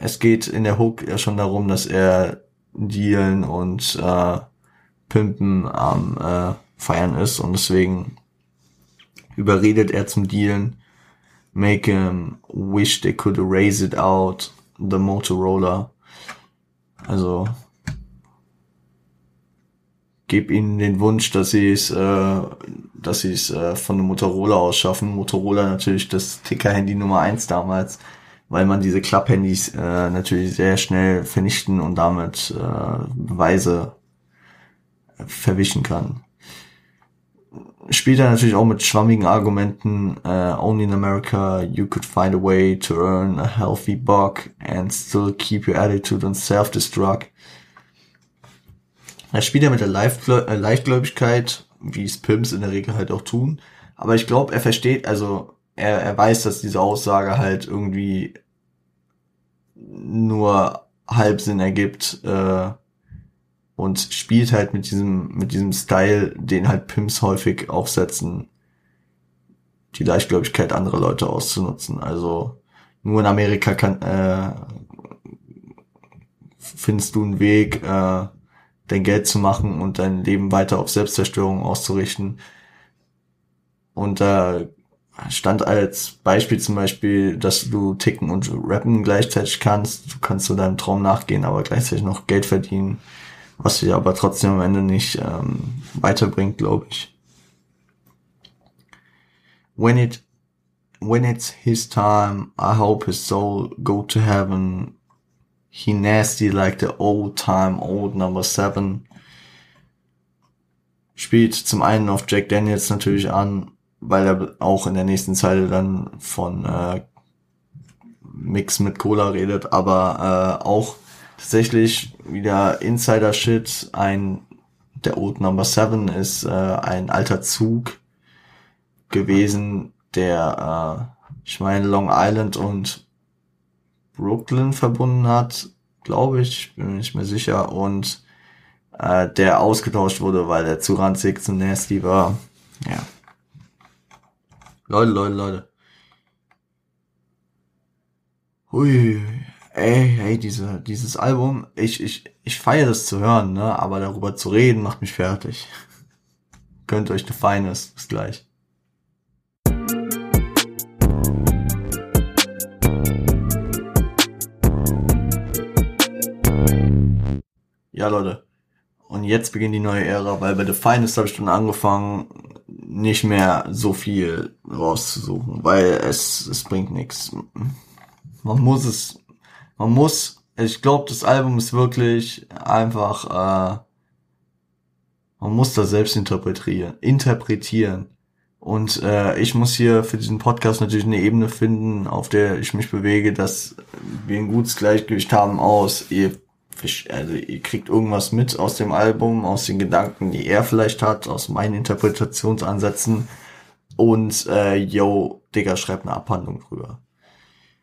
es geht in der Hook ja schon darum, dass er dealen und äh, pimpen am äh, feiern ist und deswegen überredet er zum Dealen. Make him wish they could erase it out, the Motorola. Also gib ihnen den Wunsch, dass sie es, äh, dass sie es äh, von dem Motorola aus schaffen. Motorola natürlich das Ticker-Handy Nummer eins damals weil man diese Klapphandys äh, natürlich sehr schnell vernichten und damit äh, Beweise verwischen kann. Spielt er natürlich auch mit schwammigen Argumenten. Uh, only in America you could find a way to earn a healthy buck and still keep your attitude on self-destruct. Er spielt ja mit der äh, Leichtgläubigkeit, wie es Pimps in der Regel halt auch tun. Aber ich glaube, er versteht, also er, er weiß, dass diese Aussage halt irgendwie nur Halbsinn ergibt äh, und spielt halt mit diesem mit diesem Style, den halt Pimps häufig aufsetzen, die Leichtgläubigkeit anderer Leute auszunutzen. Also nur in Amerika kann äh, findest du einen Weg, äh, dein Geld zu machen und dein Leben weiter auf Selbstzerstörung auszurichten. Und da äh, stand als Beispiel zum Beispiel, dass du ticken und rappen gleichzeitig kannst. Du kannst zu deinem Traum nachgehen, aber gleichzeitig noch Geld verdienen, was dich aber trotzdem am Ende nicht ähm, weiterbringt, glaube ich. When it when it's his time, I hope his soul go to heaven. He nasty like the old time, old number seven. Spielt zum einen auf Jack Daniels natürlich an, weil er auch in der nächsten Zeile dann von äh, Mix mit Cola redet, aber äh, auch tatsächlich wieder Insider-Shit. Ein der Old Number Seven ist äh, ein alter Zug gewesen, der äh, ich meine Long Island und Brooklyn verbunden hat, glaube ich, bin mir nicht mehr sicher und äh, der ausgetauscht wurde, weil er zu ranzig, zu nasty war. Ja. Leute, Leute, Leute. Hui, ey, ey, diese, dieses Album, ich, ich, ich feiere das zu hören, ne, aber darüber zu reden macht mich fertig. Gönnt euch The Finest, bis gleich. Leute. Und jetzt beginnt die neue Ära, weil bei The Finest habe ich schon angefangen, nicht mehr so viel rauszusuchen, weil es, es bringt nichts man muss es, man muss, ich glaube, das Album ist wirklich einfach, äh, man muss das selbst interpretieren, interpretieren. Und äh, ich muss hier für diesen Podcast natürlich eine Ebene finden, auf der ich mich bewege, dass wir ein gutes Gleichgewicht haben aus, ihr, also ihr kriegt irgendwas mit aus dem Album, aus den Gedanken, die er vielleicht hat, aus meinen Interpretationsansätzen. Und äh, yo, Digga, schreibt eine Abhandlung drüber.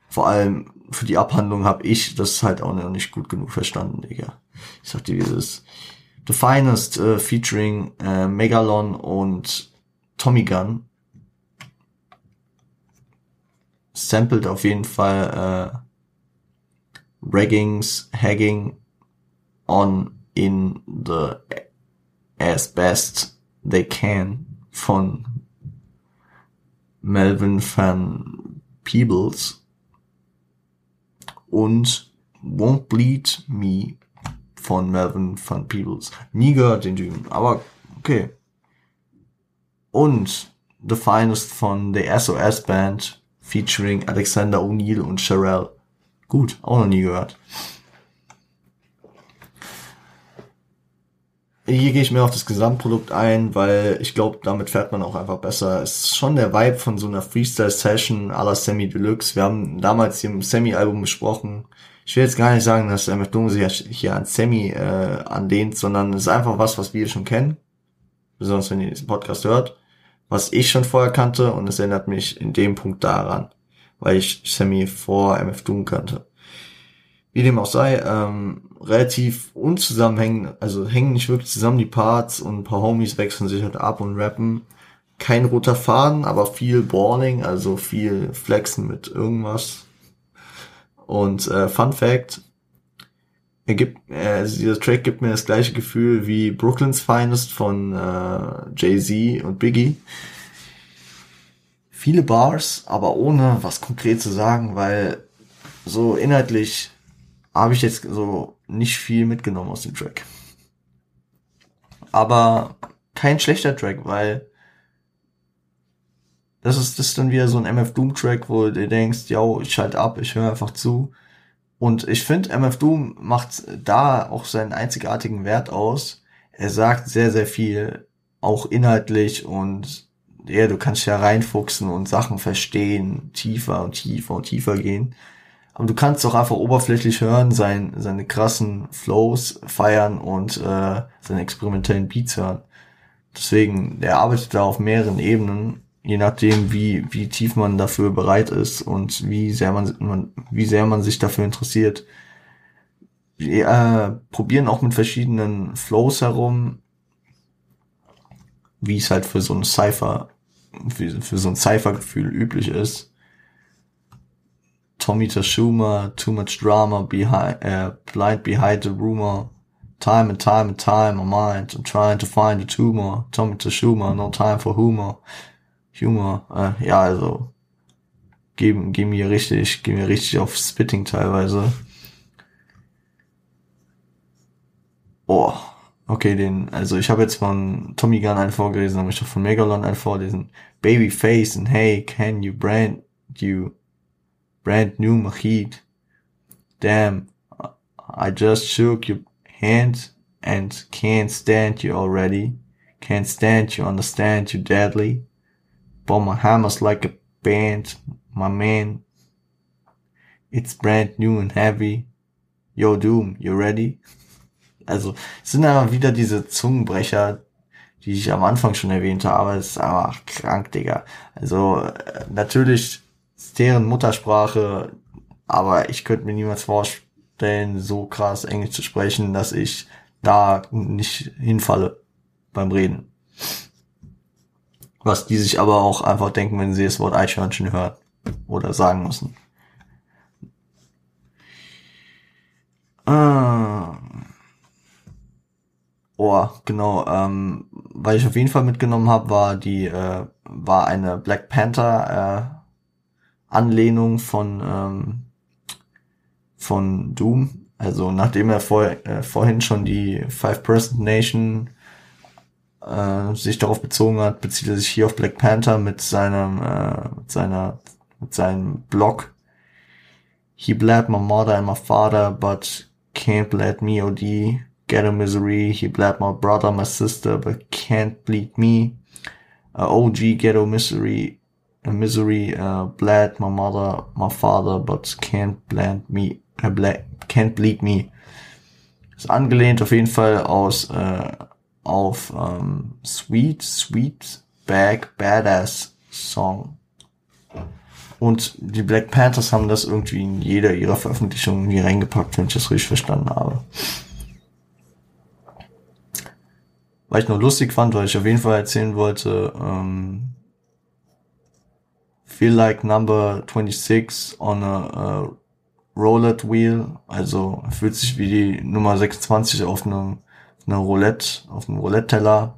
Vor allem für die Abhandlung habe ich das halt auch noch nicht gut genug verstanden, Digga. Ich sagte dieses The Finest äh, featuring äh, Megalon und Tommy Gun sampled auf jeden Fall äh, Raggings, Hagging on in the as best they can von Melvin van Peebles und Won't Bleed Me von Melvin van Peebles. Nie gehört den Typen, aber okay. Und The Finest von The SOS Band featuring Alexander O'Neill und Sherelle. Gut, auch noch nie gehört. Hier gehe ich mehr auf das Gesamtprodukt ein, weil ich glaube, damit fährt man auch einfach besser. Es ist schon der Vibe von so einer Freestyle-Session à la Semi Deluxe. Wir haben damals hier im Semi-Album besprochen. Ich will jetzt gar nicht sagen, dass der McDonald sich hier an Semi äh, anlehnt, sondern es ist einfach was, was wir schon kennen. Besonders wenn ihr diesen Podcast hört. Was ich schon vorher kannte und es erinnert mich in dem Punkt daran, weil ich Semi vor MF Doom kannte. Wie dem auch sei, ähm, relativ unzusammenhängend, also hängen nicht wirklich zusammen die Parts und ein paar Homies wechseln sich halt ab und rappen. Kein roter Faden, aber viel Balling, also viel Flexen mit irgendwas. Und äh, Fun Fact, er gibt, äh, also dieser Track gibt mir das gleiche Gefühl wie Brooklyn's Finest von äh, Jay-Z und Biggie. Viele Bars, aber ohne was konkret zu sagen, weil so inhaltlich habe ich jetzt so nicht viel mitgenommen aus dem Track. Aber kein schlechter Track, weil das ist, das ist dann wieder so ein MF Doom Track, wo du denkst, yo, ich schalte ab, ich höre einfach zu. Und ich finde, MF Doom macht da auch seinen einzigartigen Wert aus. Er sagt sehr, sehr viel, auch inhaltlich und ja, du kannst ja reinfuchsen und Sachen verstehen, tiefer und tiefer und tiefer gehen. Aber du kannst auch einfach oberflächlich hören, sein, seine krassen Flows feiern und äh, seine experimentellen Beats hören. Deswegen, der arbeitet da auf mehreren Ebenen, je nachdem, wie, wie tief man dafür bereit ist und wie sehr man, man wie sehr man sich dafür interessiert. Wir äh, probieren auch mit verschiedenen Flows herum, wie es halt für so ein Cypher, für, für so ein Cypher-Gefühl üblich ist Tommy Tashuma, Too Much Drama, behind, uh, Blind Behind the Rumor, Time and Time and Time, my mind, I'm trying to find a tumor, Tommy Tashuma, No Time for Humor, Humor, äh, ja, also, geben, geben mir richtig, geben mir richtig auf Spitting teilweise. Oh, okay, den, also ich habe jetzt von Tommy Gunn einen vorgelesen, aber ich habe von Megalon einen vorlesen. Babyface and Hey, can you brand you brand new Machid. Damn, I just shook your hand and can't stand you already. Can't stand you, understand you deadly. But my hammer's like a band, my man. It's brand new and heavy. Yo, Doom, you ready? Also, es sind aber wieder diese Zungenbrecher, die ich am Anfang schon erwähnt habe. Es ist einfach krank, Digga. Also, äh, natürlich deren Muttersprache, aber ich könnte mir niemals vorstellen, so krass Englisch zu sprechen, dass ich da nicht hinfalle beim Reden. Was die sich aber auch einfach denken, wenn sie das Wort Eichhörnchen hören oder sagen müssen. Ah. Oh, genau. Ähm, weil ich auf jeden Fall mitgenommen habe, war die äh, war eine Black Panther äh, Anlehnung von ähm, von Doom. Also nachdem er vor, äh, vorhin schon die Five Person Nation äh, sich darauf bezogen hat, bezieht er sich hier auf Black Panther mit seinem äh, mit seiner mit seinem Blog. He bled my mother and my father, but can't let me OD. Ghetto misery. He bled my brother, my sister, but can't bleed me. Uh, OG ghetto misery. Misery uh, bled my mother, my father, but can't blend me. Uh, bled, can't bleed me. Ist angelehnt auf jeden Fall aus äh, auf ähm, Sweet Sweet Bag Badass Song. Und die Black Panthers haben das irgendwie in jeder ihrer Veröffentlichungen hier reingepackt, wenn ich das richtig verstanden habe. Weil ich noch lustig fand, weil ich auf jeden Fall erzählen wollte, ähm, Feel like number 26 on a, a roulette wheel. Also fühlt sich wie die Nummer 26 auf einem, einer Roulette, auf einem Roulette-Teller.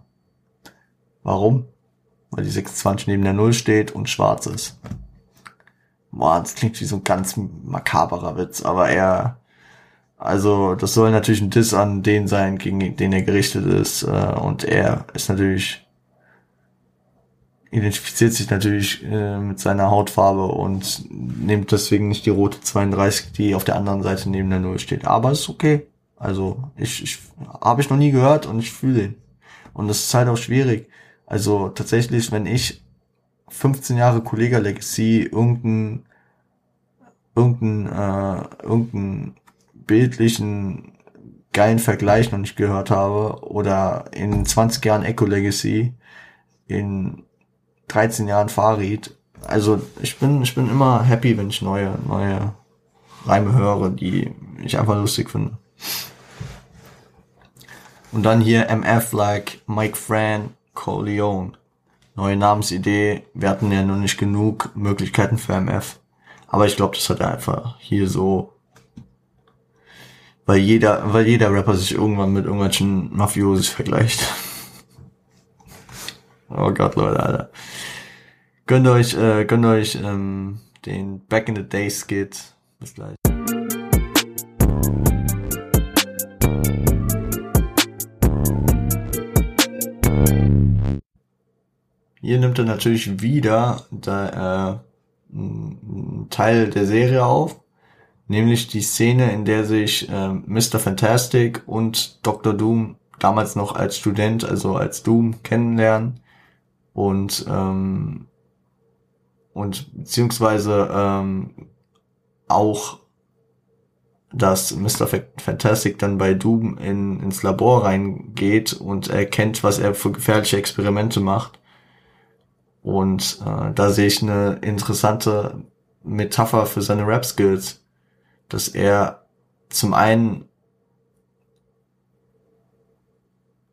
Warum? Weil die 26 neben der Null steht und schwarz ist. Boah, das klingt wie so ein ganz makaberer Witz, aber er, also das soll natürlich ein Diss an den sein, gegen den er gerichtet ist. Äh, und er ist natürlich, identifiziert sich natürlich äh, mit seiner Hautfarbe und nimmt deswegen nicht die rote 32, die auf der anderen Seite neben der Null steht. Aber ist okay. Also ich, ich habe ich noch nie gehört und ich fühle ihn. Und das ist halt auch schwierig. Also tatsächlich, wenn ich 15 Jahre Kollega Legacy irgendein irgendein äh, irgendein bildlichen geilen Vergleich noch nicht gehört habe oder in 20 Jahren Echo Legacy in 13 Jahren Farid. Also ich bin ich bin immer happy, wenn ich neue neue Reime höre, die ich einfach lustig finde. Und dann hier MF like Mike Fran Corleone neue Namensidee. Wir hatten ja noch nicht genug Möglichkeiten für MF. Aber ich glaube, das hat er einfach hier so, weil jeder, weil jeder Rapper sich irgendwann mit irgendwelchen Mafiosis vergleicht. oh Gott, Leute, Alter. Gönnt euch, äh, gönnt euch ähm, den Back in the Day Skit. Bis gleich. Hier nimmt er natürlich wieder da, äh, einen Teil der Serie auf, nämlich die Szene, in der sich äh, Mr. Fantastic und Dr. Doom damals noch als Student, also als Doom kennenlernen und ähm, und beziehungsweise ähm, auch dass Mr. Fantastic dann bei Doom in, ins Labor reingeht und erkennt, was er für gefährliche Experimente macht und äh, da sehe ich eine interessante Metapher für seine Rap-Skills, dass er zum einen,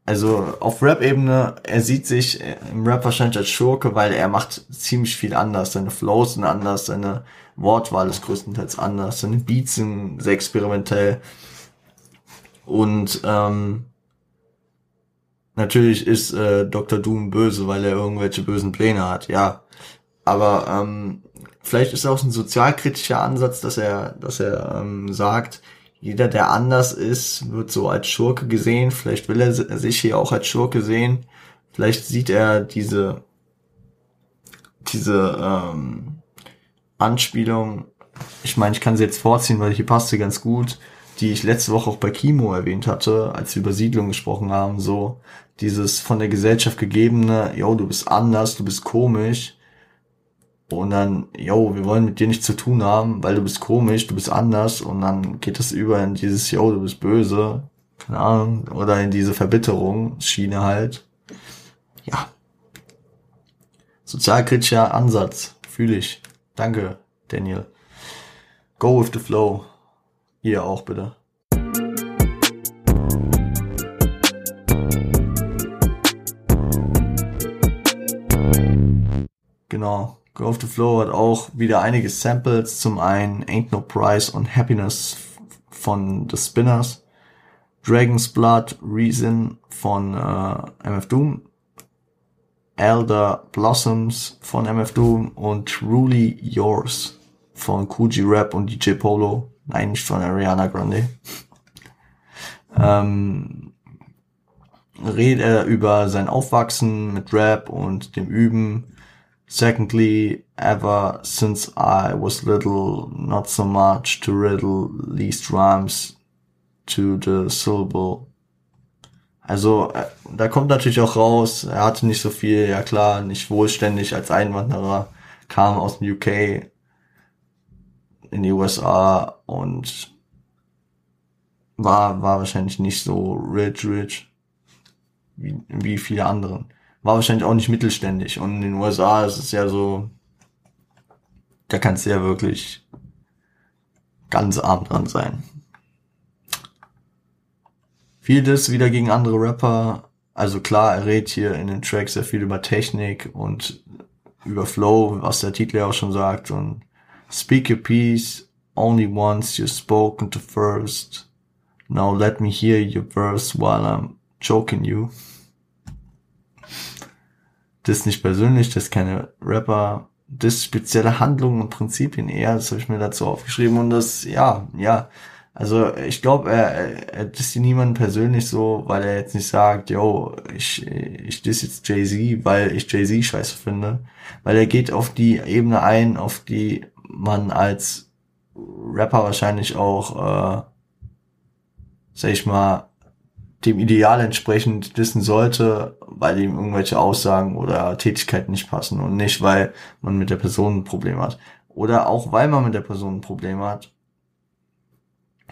also auf Rap-Ebene, er sieht sich im Rap wahrscheinlich als Schurke, weil er macht ziemlich viel anders. Seine Flows sind anders, seine Wortwahl ist größtenteils anders, seine Beats sind sehr experimentell. Und ähm, Natürlich ist äh, Dr. Doom böse, weil er irgendwelche bösen Pläne hat, ja. Aber ähm, vielleicht ist auch ein sozialkritischer Ansatz, dass er, dass er ähm, sagt, jeder, der anders ist, wird so als Schurke gesehen. Vielleicht will er sich hier auch als Schurke sehen. Vielleicht sieht er diese, diese ähm, Anspielung. Ich meine, ich kann sie jetzt vorziehen, weil hier passt sie ganz gut. die ich letzte Woche auch bei Kimo erwähnt hatte, als wir über Siedlung gesprochen haben, so dieses von der Gesellschaft gegebene, yo, du bist anders, du bist komisch. Und dann, yo, wir wollen mit dir nichts zu tun haben, weil du bist komisch, du bist anders. Und dann geht es über in dieses, yo, du bist böse. Keine Ahnung. Oder in diese Verbitterung, Schiene halt. Ja. Sozialkritischer Ansatz. Fühle ich. Danke, Daniel. Go with the flow. Ihr auch bitte. Genau. Go with the Flow hat auch wieder einige Samples. Zum einen Ain't No Price und Happiness von The Spinners. Dragon's Blood Reason von äh, MF Doom. Elder Blossoms von MF Doom und Truly Yours von Coogee Rap und DJ Polo. Nein, nicht von Ariana Grande. ähm, redet er über sein Aufwachsen mit Rap und dem Üben. Secondly, ever since I was little, not so much to riddle least rhymes to the syllable. Also, äh, da kommt natürlich auch raus, er hatte nicht so viel, ja klar, nicht wohlständig als Einwanderer, kam aus dem UK, in die USA und war, war wahrscheinlich nicht so rich, rich wie, wie viele anderen. War wahrscheinlich auch nicht mittelständig. Und in den USA ist es ja so, da kannst du ja wirklich ganz arm dran sein. Vieles wieder gegen andere Rapper. Also klar, er redet hier in den Tracks sehr viel über Technik und über Flow, was der Titel ja auch schon sagt. Und Speak your piece only once you've spoken to first. Now let me hear your verse while I'm choking you. Das nicht persönlich, das keine Rapper, das spezielle Handlungen und Prinzipien eher, das habe ich mir dazu aufgeschrieben und das, ja, ja, also ich glaube, er, er disst niemanden persönlich so, weil er jetzt nicht sagt, yo, ich, ich diss jetzt Jay-Z, weil ich Jay-Z scheiße finde. Weil er geht auf die Ebene ein, auf die man als Rapper wahrscheinlich auch, äh, sag ich mal, dem Ideal entsprechend wissen sollte, weil ihm irgendwelche Aussagen oder Tätigkeiten nicht passen und nicht, weil man mit der Person ein Problem hat. Oder auch, weil man mit der Person ein Problem hat,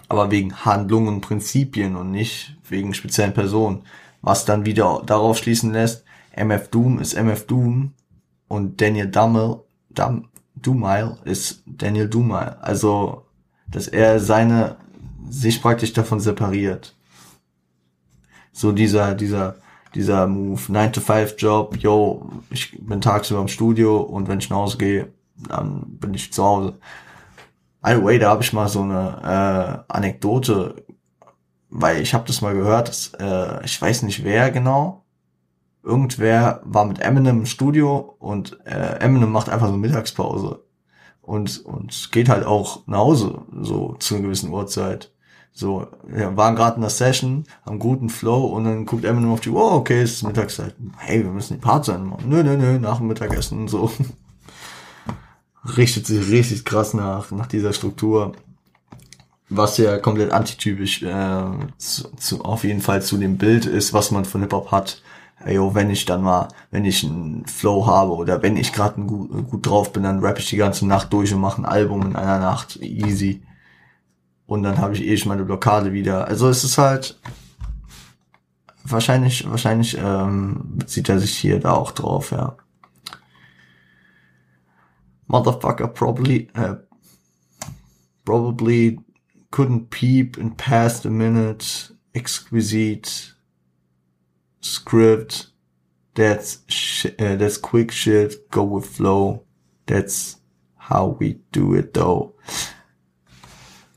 aber wegen Handlungen und Prinzipien und nicht wegen speziellen Personen. Was dann wieder darauf schließen lässt, MF Doom ist MF Doom und Daniel Dummel, Dum, Dumile ist Daniel Dumile. Also, dass er seine, sich praktisch davon separiert. So dieser, dieser, dieser Move, 9-to-5-Job, yo, ich bin tagsüber im Studio und wenn ich nach Hause gehe, dann bin ich zu Hause. By the da habe ich mal so eine äh, Anekdote, weil ich habe das mal gehört, dass, äh, ich weiß nicht wer genau, irgendwer war mit Eminem im Studio und äh, Eminem macht einfach so Mittagspause und und geht halt auch nach Hause so zu einer gewissen Uhrzeit. So, wir waren gerade in der Session, haben guten Flow und dann guckt Eminem auf die Uhr, oh, okay, es ist Mittagszeit. Hey, wir müssen die Part sein. Nö, nö, nö, nach dem Mittagessen so. Richtet sich richtig krass nach, nach dieser Struktur. Was ja komplett antitypisch äh, zu, zu, auf jeden Fall zu dem Bild ist, was man von Hip-Hop hat ey, yo, wenn ich dann mal, wenn ich einen Flow habe oder wenn ich gerade gut, gut drauf bin, dann rappe ich die ganze Nacht durch und mache ein Album in einer Nacht easy. Und dann habe ich eh schon meine Blockade wieder. Also es ist halt wahrscheinlich, wahrscheinlich ähm, bezieht er sich hier da auch drauf, ja. Motherfucker probably uh, probably couldn't peep in past a minute. Exquisite script. That's sh uh, that's quick shit. Go with flow. That's how we do it though.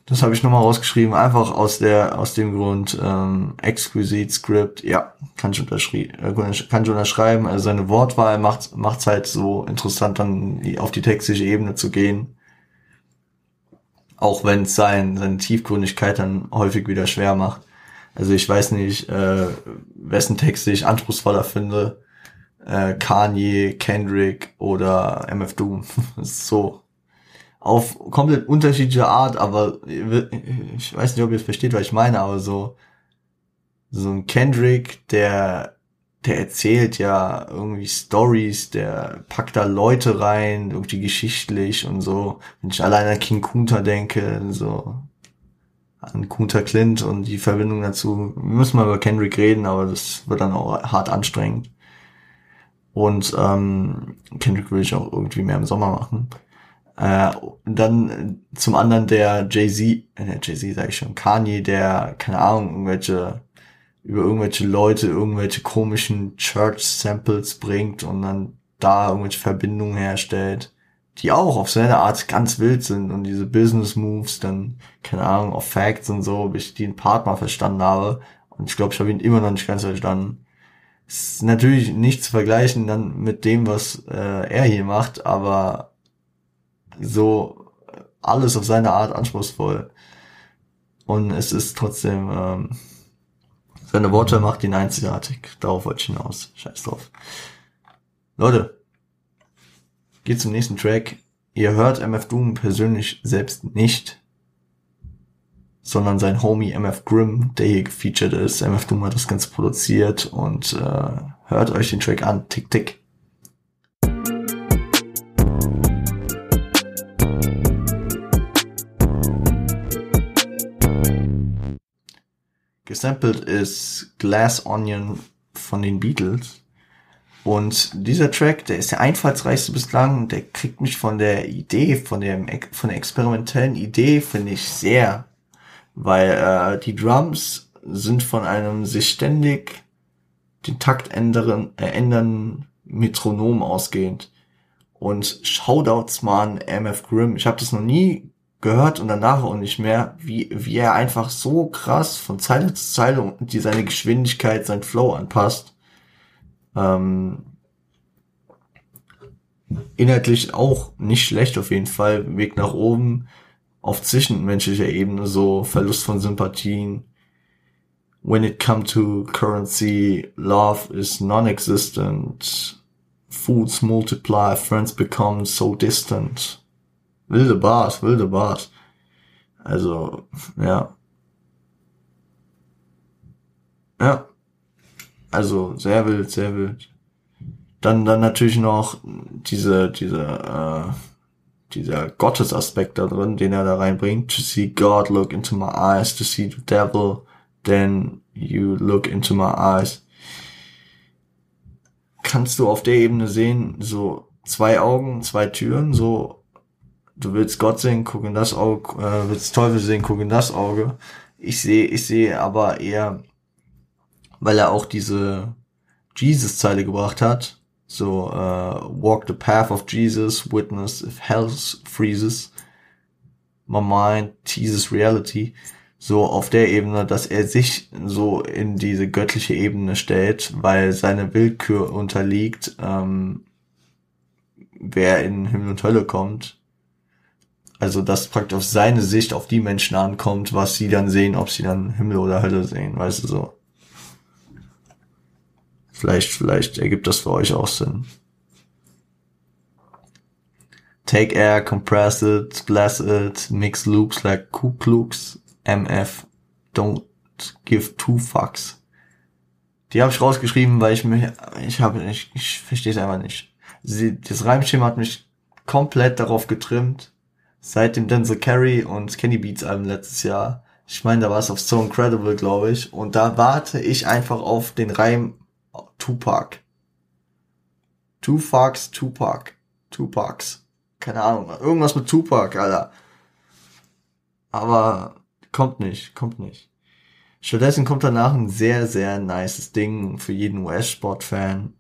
Das habe ich nochmal rausgeschrieben, einfach aus der aus dem Grund ähm, exquisit Script. Ja, kann ich unterschreiben. Äh, kann ich unterschreiben. Also seine Wortwahl macht macht's halt so interessant, dann auf die textische Ebene zu gehen. Auch wenn es sein, seine Tiefgründigkeit dann häufig wieder schwer macht. Also ich weiß nicht, äh, wessen Texte ich anspruchsvoller finde. Äh, Kanye, Kendrick oder MF Doom. so. Auf komplett unterschiedliche Art, aber ich weiß nicht, ob ihr es versteht, was ich meine, aber so, so ein Kendrick, der, der erzählt ja irgendwie Stories, der packt da Leute rein, irgendwie geschichtlich und so. Wenn ich allein an King Kunta denke, so, an Kunta Clint und die Verbindung dazu, wir müssen mal über Kendrick reden, aber das wird dann auch hart anstrengend. Und ähm, Kendrick will ich auch irgendwie mehr im Sommer machen. Äh, dann zum anderen der Jay-Z, äh, Jay-Z sag ich schon, Kanye, der, keine Ahnung, irgendwelche, über irgendwelche Leute, irgendwelche komischen Church-Samples bringt und dann da irgendwelche Verbindungen herstellt, die auch auf seine Art ganz wild sind und diese Business-Moves dann, keine Ahnung, auf Facts und so, bis ich den Part mal verstanden habe. Und ich glaube, ich habe ihn immer noch nicht ganz verstanden. Ist natürlich nicht zu vergleichen dann mit dem, was äh, er hier macht, aber so alles auf seine Art anspruchsvoll. Und es ist trotzdem, ähm, seine Worte macht ihn einzigartig. Darauf wollte ich hinaus. Scheiß drauf. Leute, geht zum nächsten Track. Ihr hört MF Doom persönlich selbst nicht, sondern sein Homie MF Grimm, der hier gefeatured ist. MF Doom hat das Ganze produziert und äh, hört euch den Track an. Tick, tick. Gesampelt ist Glass Onion von den Beatles. Und dieser Track, der ist der einfallsreichste bislang, der kriegt mich von der Idee, von der, von der experimentellen Idee, finde ich sehr. Weil äh, die Drums sind von einem sich ständig den Takt ändern, äh, ändern Metronom ausgehend. Und Shoutouts man MF Grimm. Ich habe das noch nie gehört und danach auch nicht mehr, wie, wie er einfach so krass von Zeile zu Zeile die seine Geschwindigkeit, sein Flow anpasst. Ähm, inhaltlich auch nicht schlecht auf jeden Fall. Weg nach oben auf zwischenmenschlicher Ebene, so Verlust von Sympathien. When it come to currency, love is non-existent. Foods multiply, friends become so distant wilde Bars, wilde Bars. Also, ja. Ja. Also, sehr wild, sehr wild. Dann, dann natürlich noch diese, diese, äh, dieser Gottesaspekt da drin, den er da reinbringt. To see God look into my eyes, to see the devil, then you look into my eyes. Kannst du auf der Ebene sehen, so zwei Augen, zwei Türen, so du willst Gott sehen, guck in das Auge, äh, willst Teufel sehen, guck in das Auge. Ich sehe, ich sehe aber eher, weil er auch diese Jesus-Zeile gebracht hat, so uh, walk the path of Jesus, witness if hell freezes, my mind teases reality, so auf der Ebene, dass er sich so in diese göttliche Ebene stellt, weil seine Willkür unterliegt, ähm, wer in Himmel und Hölle kommt also, dass praktisch auf seine Sicht auf die Menschen ankommt, was sie dann sehen, ob sie dann Himmel oder Hölle sehen, weißt du so. Vielleicht, vielleicht ergibt das für euch auch Sinn. Take air, compress it, bless it, mix loops like Ku Klux, MF, don't give two fucks. Die habe ich rausgeschrieben, weil ich mir, ich habe, ich, ich verstehe es einfach nicht. Sie, das Reimschema hat mich komplett darauf getrimmt, seit dem Denzel Carey und Kenny Beats Album letztes Jahr. Ich meine, da war es auf So Incredible, glaube ich. Und da warte ich einfach auf den Reim Tupac. Fucks, Tupac. Tupacs. Keine Ahnung. Irgendwas mit Tupac, Alter. Aber kommt nicht, kommt nicht. Stattdessen kommt danach ein sehr, sehr nices Ding für jeden US-Sport-Fan.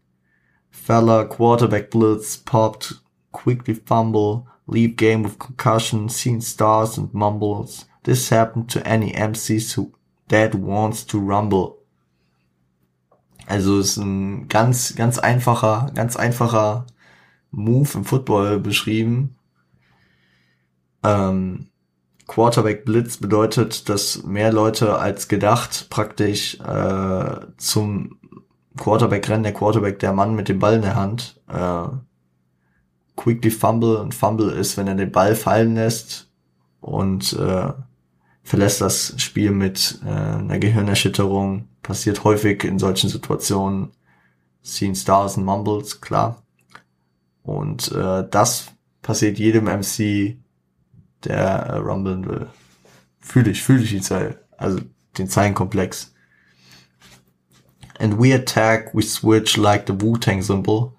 Fella, Quarterback Blitz, popped, quickly fumble, leave game with concussion, seen stars and mumbles. This happened to any MCs who that wants to rumble. Also ist ein ganz, ganz einfacher, ganz einfacher Move im Football beschrieben. Ähm, Quarterback Blitz bedeutet, dass mehr Leute als gedacht praktisch äh, zum Quarterback rennen, der Quarterback, der Mann mit dem Ball in der Hand, äh, quickly fumble. Und Fumble ist, wenn er den Ball fallen lässt und äh, verlässt das Spiel mit äh, einer Gehirnerschütterung. Passiert häufig in solchen Situationen. Seen Stars und Mumbles, klar. Und äh, das passiert jedem MC, der äh, rumblen will. Fühle ich, fühle ich die Zeit. Also den Zeilenkomplex. And we attack, we switch like the Wu-Tang symbol.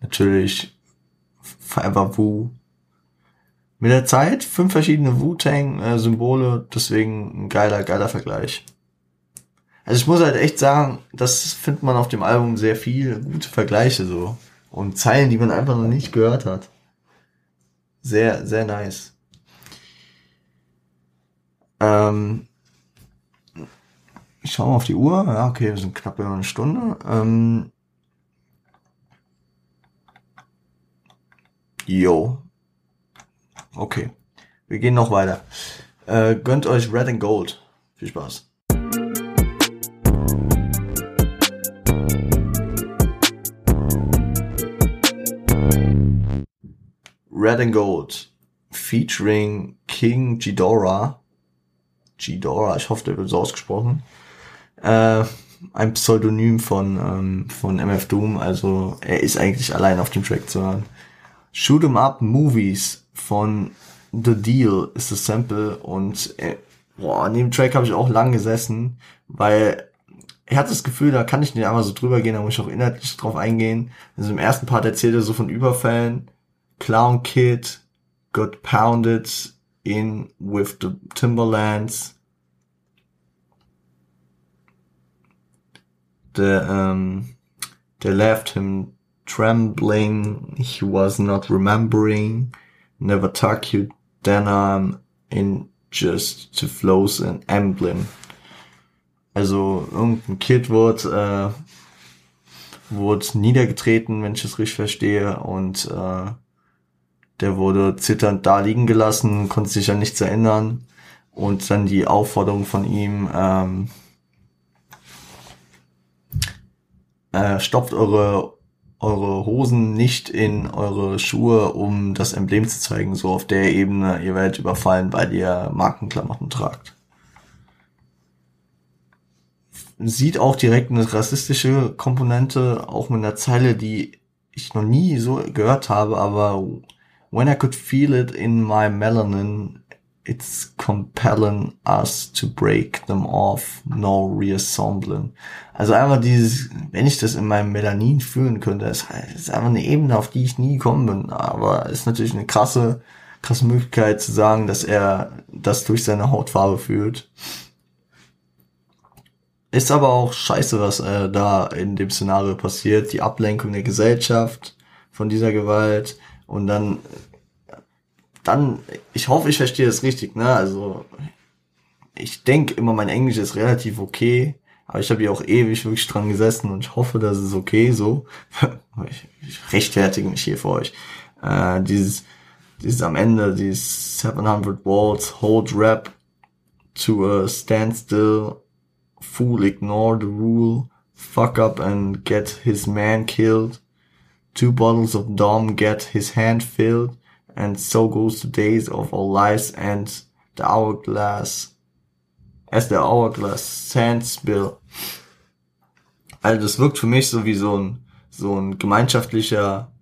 Natürlich Forever Wu. Mit der Zeit fünf verschiedene Wu-Tang-Symbole, deswegen ein geiler, geiler Vergleich. Also ich muss halt echt sagen, das findet man auf dem Album sehr viel gute Vergleiche so. Und Zeilen, die man einfach noch nicht gehört hat. Sehr, sehr nice. Ähm, ich schaue mal auf die Uhr. Ja, okay, wir sind knapp über eine Stunde. Ähm, yo. Okay. Wir gehen noch weiter. Äh, gönnt euch Red and Gold. Viel Spaß. Red and Gold featuring King Ghidorah. Ghidorah, ich hoffe, der wird so ausgesprochen. Äh, ein Pseudonym von, ähm, von MF Doom, also er ist eigentlich allein auf dem Track zu hören. Shoot 'em Up Movies von The Deal ist das Sample und äh, boah, an dem Track habe ich auch lang gesessen, weil er hat das Gefühl, da kann ich nicht einmal so drüber gehen, da muss ich auch inhaltlich drauf eingehen. Also im ersten Part erzählt er so von Überfällen. Clown Kid got pounded in with the Timberlands. The um, they left him trembling. He was not remembering. Never tuck you denim in just to flows an emblem. Also irgendein Kid wurde, äh, wurde niedergetreten, wenn ich es richtig verstehe, und äh, der wurde zitternd da liegen gelassen, konnte sich an nichts erinnern. Und dann die Aufforderung von ihm, ähm, äh, stopft eure eure Hosen nicht in eure Schuhe, um das Emblem zu zeigen. So auf der Ebene, ihr werdet überfallen, weil ihr Markenklamotten tragt. Sieht auch direkt eine rassistische Komponente, auch mit einer Zeile, die ich noch nie so gehört habe, aber when I could feel it in my melanin, it's compelling us to break them off, no reassembling. Also einfach dieses, wenn ich das in meinem Melanin fühlen könnte, ist, ist einfach eine Ebene, auf die ich nie gekommen bin. Aber ist natürlich eine krasse, krasse Möglichkeit zu sagen, dass er das durch seine Hautfarbe fühlt. Ist aber auch scheiße, was äh, da in dem Szenario passiert. Die Ablenkung der Gesellschaft von dieser Gewalt und dann dann, ich hoffe, ich verstehe das richtig, ne? Also, ich denke immer, mein Englisch ist relativ okay, aber ich habe hier auch ewig wirklich dran gesessen und ich hoffe, das ist okay so. ich, ich rechtfertige mich hier für euch. Äh, dieses, dieses am Ende, dieses 700 Walls, hold rap to a standstill, fool ignore the rule, fuck up and get his man killed, two bottles of Dom get his hand filled, and so goes the days of our lives and the hourglass as the hourglass sands spill. Also das wirkt für mich so wie so ein so ein gemeinschaftlicher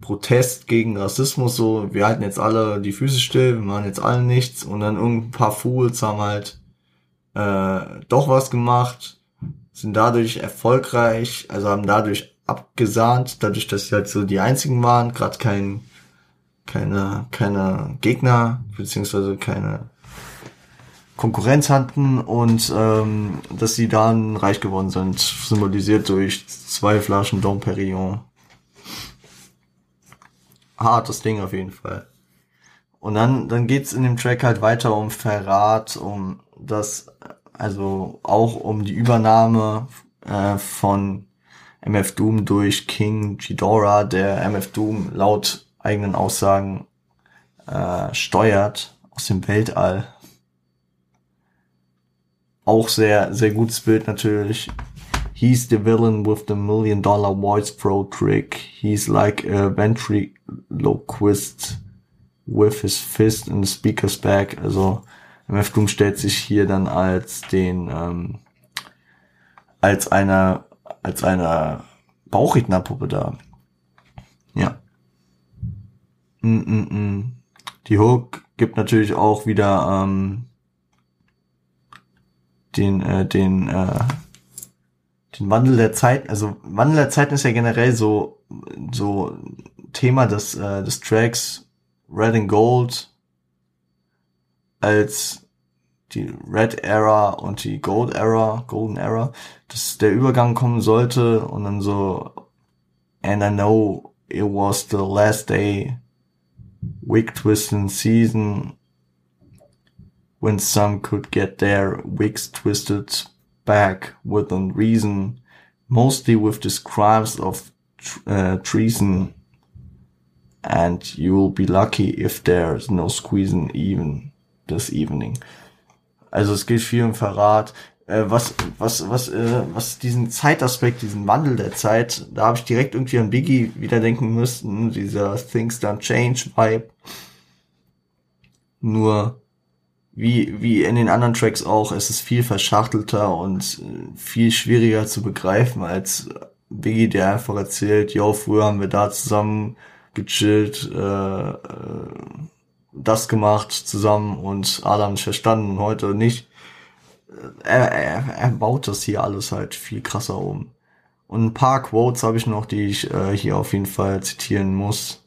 Protest gegen Rassismus, so wir halten jetzt alle die Füße still, wir machen jetzt alle nichts und dann irgendein paar Fools haben halt äh, doch was gemacht, sind dadurch erfolgreich, also haben dadurch abgesahnt, dadurch, dass sie halt so die einzigen waren, gerade kein keine, keine Gegner, beziehungsweise keine Konkurrenz hatten und ähm, dass sie dann reich geworden sind, symbolisiert durch zwei Flaschen Dom Perignon. Hartes Ding auf jeden Fall. Und dann, dann geht's in dem Track halt weiter um Verrat, um das, also auch um die Übernahme äh, von MF Doom durch King Ghidorah, der MF Doom laut eigenen Aussagen äh, steuert aus dem Weltall. Auch sehr, sehr gutes Bild natürlich. He's the villain with the million dollar voice throw trick. He's like a ventriloquist with his fist in the speaker's back. Also MF Doom stellt sich hier dann als den ähm, als eine als eine Bauchrednerpuppe dar. Ja. Mm -mm -mm. Die Hook gibt natürlich auch wieder ähm, den äh, den äh, den Wandel der Zeit, also Wandel der Zeit ist ja generell so so Thema des äh, des Tracks Red and Gold als die Red Era und die Gold Era, Golden Era, dass der Übergang kommen sollte und dann so and I know it was the last day wig twisting season when some could get their wigs twisted back within reason, mostly with the crimes of uh, treason. And you will be lucky if there's no squeezing even this evening. Also es geht viel um Verrat. Äh, was, was, was, äh, was diesen Zeitaspekt, diesen Wandel der Zeit, da habe ich direkt irgendwie an Biggie wieder denken müssen, dieser Things Don't Change Vibe. Nur wie, wie in den anderen Tracks auch, es ist viel verschachtelter und äh, viel schwieriger zu begreifen als Biggie, der einfach erzählt, yo, früher haben wir da zusammen gechillt, äh, äh, das gemacht zusammen und haben sich verstanden und heute nicht. Er, er, er baut das hier alles halt viel krasser um. Und ein paar Quotes habe ich noch, die ich äh, hier auf jeden Fall zitieren muss.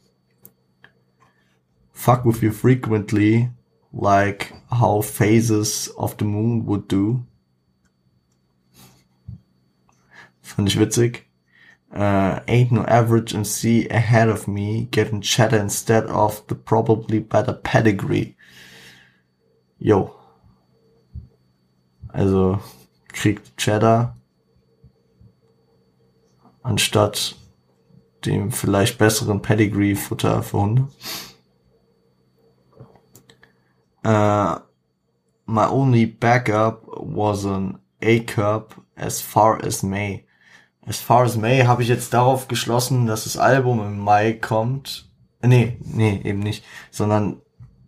Fuck with you frequently, like how phases of the moon would do. Fand ich witzig. Uh, ain't no average MC ahead of me getting cheddar instead of the probably better pedigree. Yo. Also kriegt Cheddar anstatt dem vielleicht besseren Pedigree-Futter für Hunde. Uh, my only backup was an A-Cup as far as May. As far as May habe ich jetzt darauf geschlossen, dass das Album im Mai kommt. Nee, nee, eben nicht. Sondern,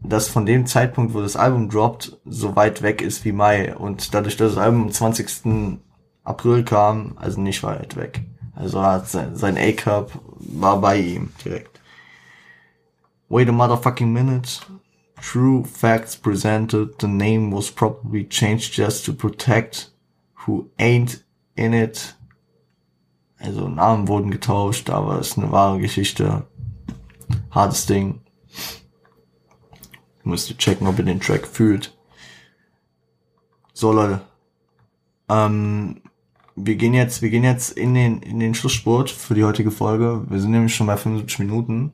dass von dem Zeitpunkt, wo das Album droppt, so weit weg ist wie Mai. Und dadurch, dass das Album am 20. April kam, also nicht weit weg. Also hat sein A-Cup war bei ihm direkt. Wait a motherfucking minute. True facts presented. The name was probably changed just to protect who ain't in it. Also Namen wurden getauscht, aber es ist eine wahre Geschichte. Hartes Ding. Müsst ihr checken, ob ihr den Track fühlt. So Leute. Ähm, wir gehen jetzt, wir gehen jetzt in den, in den Schlussspurt für die heutige Folge. Wir sind nämlich schon bei 75 Minuten.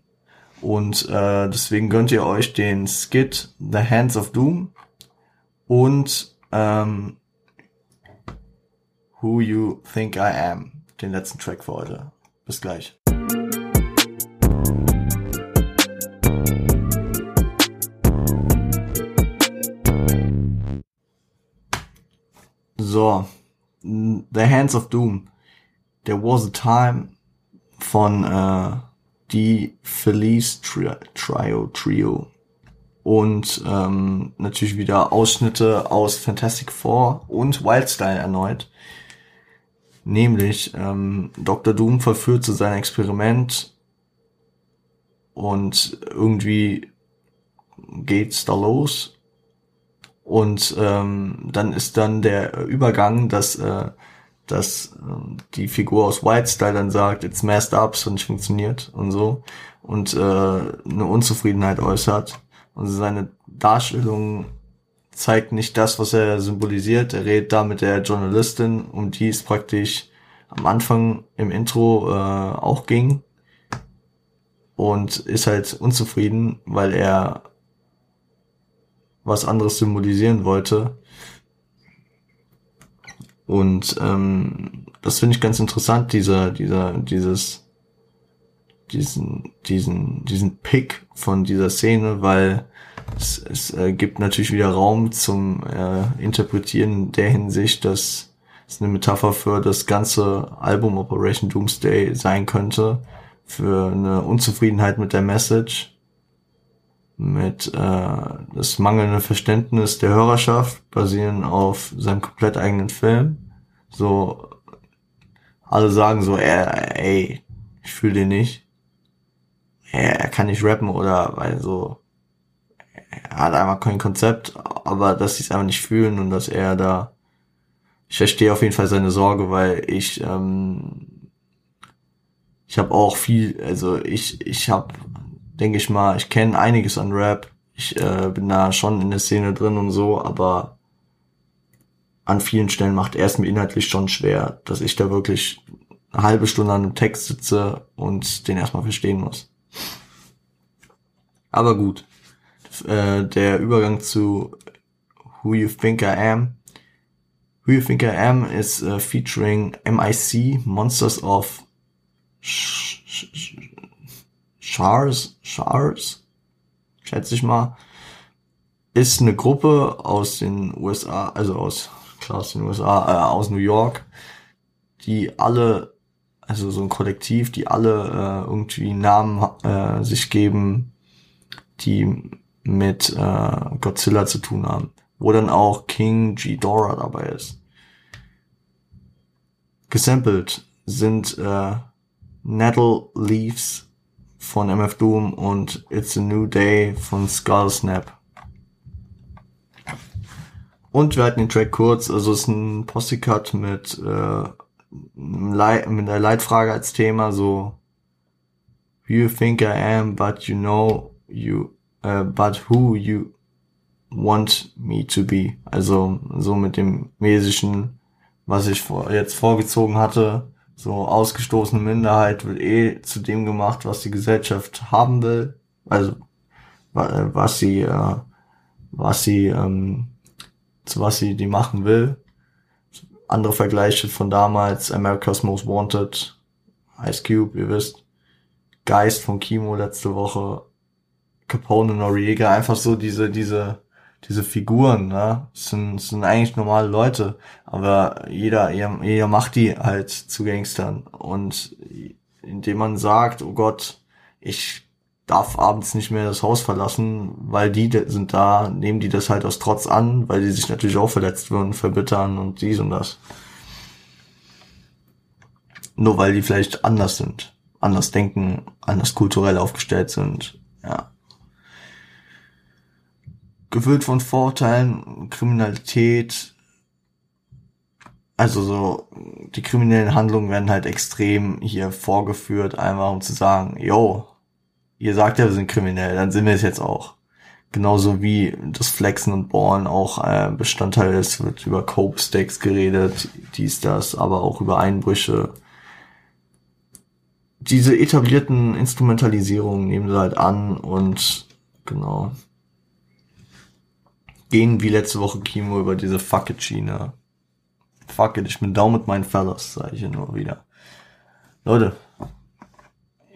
Und äh, deswegen gönnt ihr euch den Skit The Hands of Doom und ähm, Who You Think I Am, den letzten Track für heute. Bis gleich. So, The Hands of Doom. There was a time von äh, die Felice Tri Trio Trio und ähm, natürlich wieder Ausschnitte aus Fantastic Four und Wildstyle erneut. Nämlich ähm, Dr. Doom verführt zu seinem Experiment und irgendwie geht's da los und ähm, dann ist dann der Übergang, dass äh, dass ähm, die Figur aus White Style dann sagt, it's messed up, so nicht funktioniert und so. Und äh, eine Unzufriedenheit äußert. Und seine Darstellung zeigt nicht das, was er symbolisiert. Er redet da mit der Journalistin, um die es praktisch am Anfang im Intro äh, auch ging. Und ist halt unzufrieden, weil er was anderes symbolisieren wollte. Und ähm, das finde ich ganz interessant, dieser, dieser, dieses, diesen, diesen, diesen Pick von dieser Szene, weil es, es äh, gibt natürlich wieder Raum zum äh, Interpretieren der Hinsicht, dass es eine Metapher für das ganze Album Operation Doomsday sein könnte, für eine Unzufriedenheit mit der Message, mit äh, das mangelnde Verständnis der Hörerschaft, basierend auf seinem komplett eigenen Film. So, alle sagen so, ey, ey ich fühle den nicht. Er, er kann nicht rappen oder weil so, er hat einfach kein Konzept, aber dass sie es einfach nicht fühlen und dass er da, ich verstehe auf jeden Fall seine Sorge, weil ich, ähm, ich habe auch viel, also ich, ich habe, denke ich mal, ich kenne einiges an Rap, ich äh, bin da schon in der Szene drin und so, aber an vielen Stellen macht er es mir inhaltlich schon schwer, dass ich da wirklich eine halbe Stunde an einem Text sitze und den erstmal verstehen muss. Aber gut, äh, der Übergang zu Who You Think I Am. Who You Think I Am is uh, featuring MIC, Monsters of Shars, Shars, schätze ich mal, ist eine Gruppe aus den USA, also aus, klar aus den USA, äh, aus New York, die alle, also so ein Kollektiv, die alle äh, irgendwie Namen äh, sich geben, die mit äh, Godzilla zu tun haben, wo dann auch King Ghidorah dabei ist. Gesampelt sind äh, Nettle Leaves von MF Doom und It's a New Day von Skull Snap. Und wir hatten den Track kurz, also es ist ein Posse-Cut mit, äh, mit der Leitfrage als Thema, so You think I am, but you know you uh, but who you want me to be. Also so mit dem Mesischen, was ich vor, jetzt vorgezogen hatte, so ausgestoßene Minderheit wird eh zu dem gemacht, was die Gesellschaft haben will. Also was sie, äh, was sie, ähm, zu was sie die machen will. Andere Vergleiche von damals, America's Most Wanted, Ice Cube, ihr wisst, Geist von Kimo letzte Woche, Capone Noriega, einfach so diese, diese, diese Figuren, ne, sind, sind eigentlich normale Leute, aber jeder, jeder, macht die halt zu Gangstern und indem man sagt, oh Gott, ich darf abends nicht mehr das Haus verlassen, weil die sind da, nehmen die das halt aus Trotz an, weil die sich natürlich auch verletzt würden, verbittern und dies und das. Nur weil die vielleicht anders sind, anders denken, anders kulturell aufgestellt sind, ja gefüllt von Vorteilen, Kriminalität. Also so, die kriminellen Handlungen werden halt extrem hier vorgeführt, einfach um zu sagen, yo, ihr sagt ja, wir sind kriminell, dann sind wir es jetzt auch. Genauso wie das Flexen und Bohren auch äh, Bestandteil ist, wird über Cope Stacks geredet, dies, das, aber auch über Einbrüche. Diese etablierten Instrumentalisierungen nehmen sie halt an und genau, gehen wie letzte Woche Kimo über diese Fuck it Schiene. Fuck it, ich bin down mit meinen Fellas, sage ich nur wieder. Leute,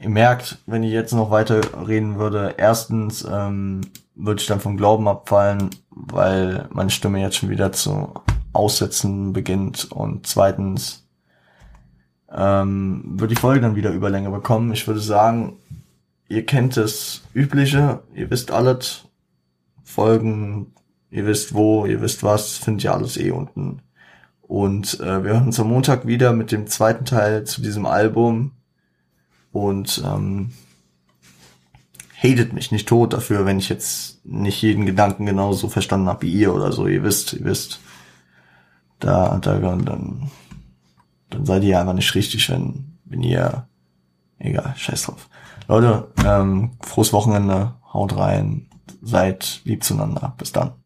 ihr merkt, wenn ich jetzt noch weiter reden würde, erstens ähm, würde ich dann vom Glauben abfallen, weil meine Stimme jetzt schon wieder zu aussetzen beginnt und zweitens ähm, wird die Folge dann wieder Überlänge bekommen. Ich würde sagen, ihr kennt das Übliche, ihr wisst alles, Folgen Ihr wisst wo, ihr wisst was, findet ihr alles eh unten. Und äh, wir hören uns am Montag wieder mit dem zweiten Teil zu diesem Album. Und ähm, hatet mich nicht tot dafür, wenn ich jetzt nicht jeden Gedanken genauso verstanden habe wie ihr oder so. Ihr wisst, ihr wisst, da, da dann, dann seid ihr einfach nicht richtig, wenn, wenn ihr, egal, scheiß drauf. Leute, ähm, frohes Wochenende, haut rein, seid lieb zueinander. Bis dann.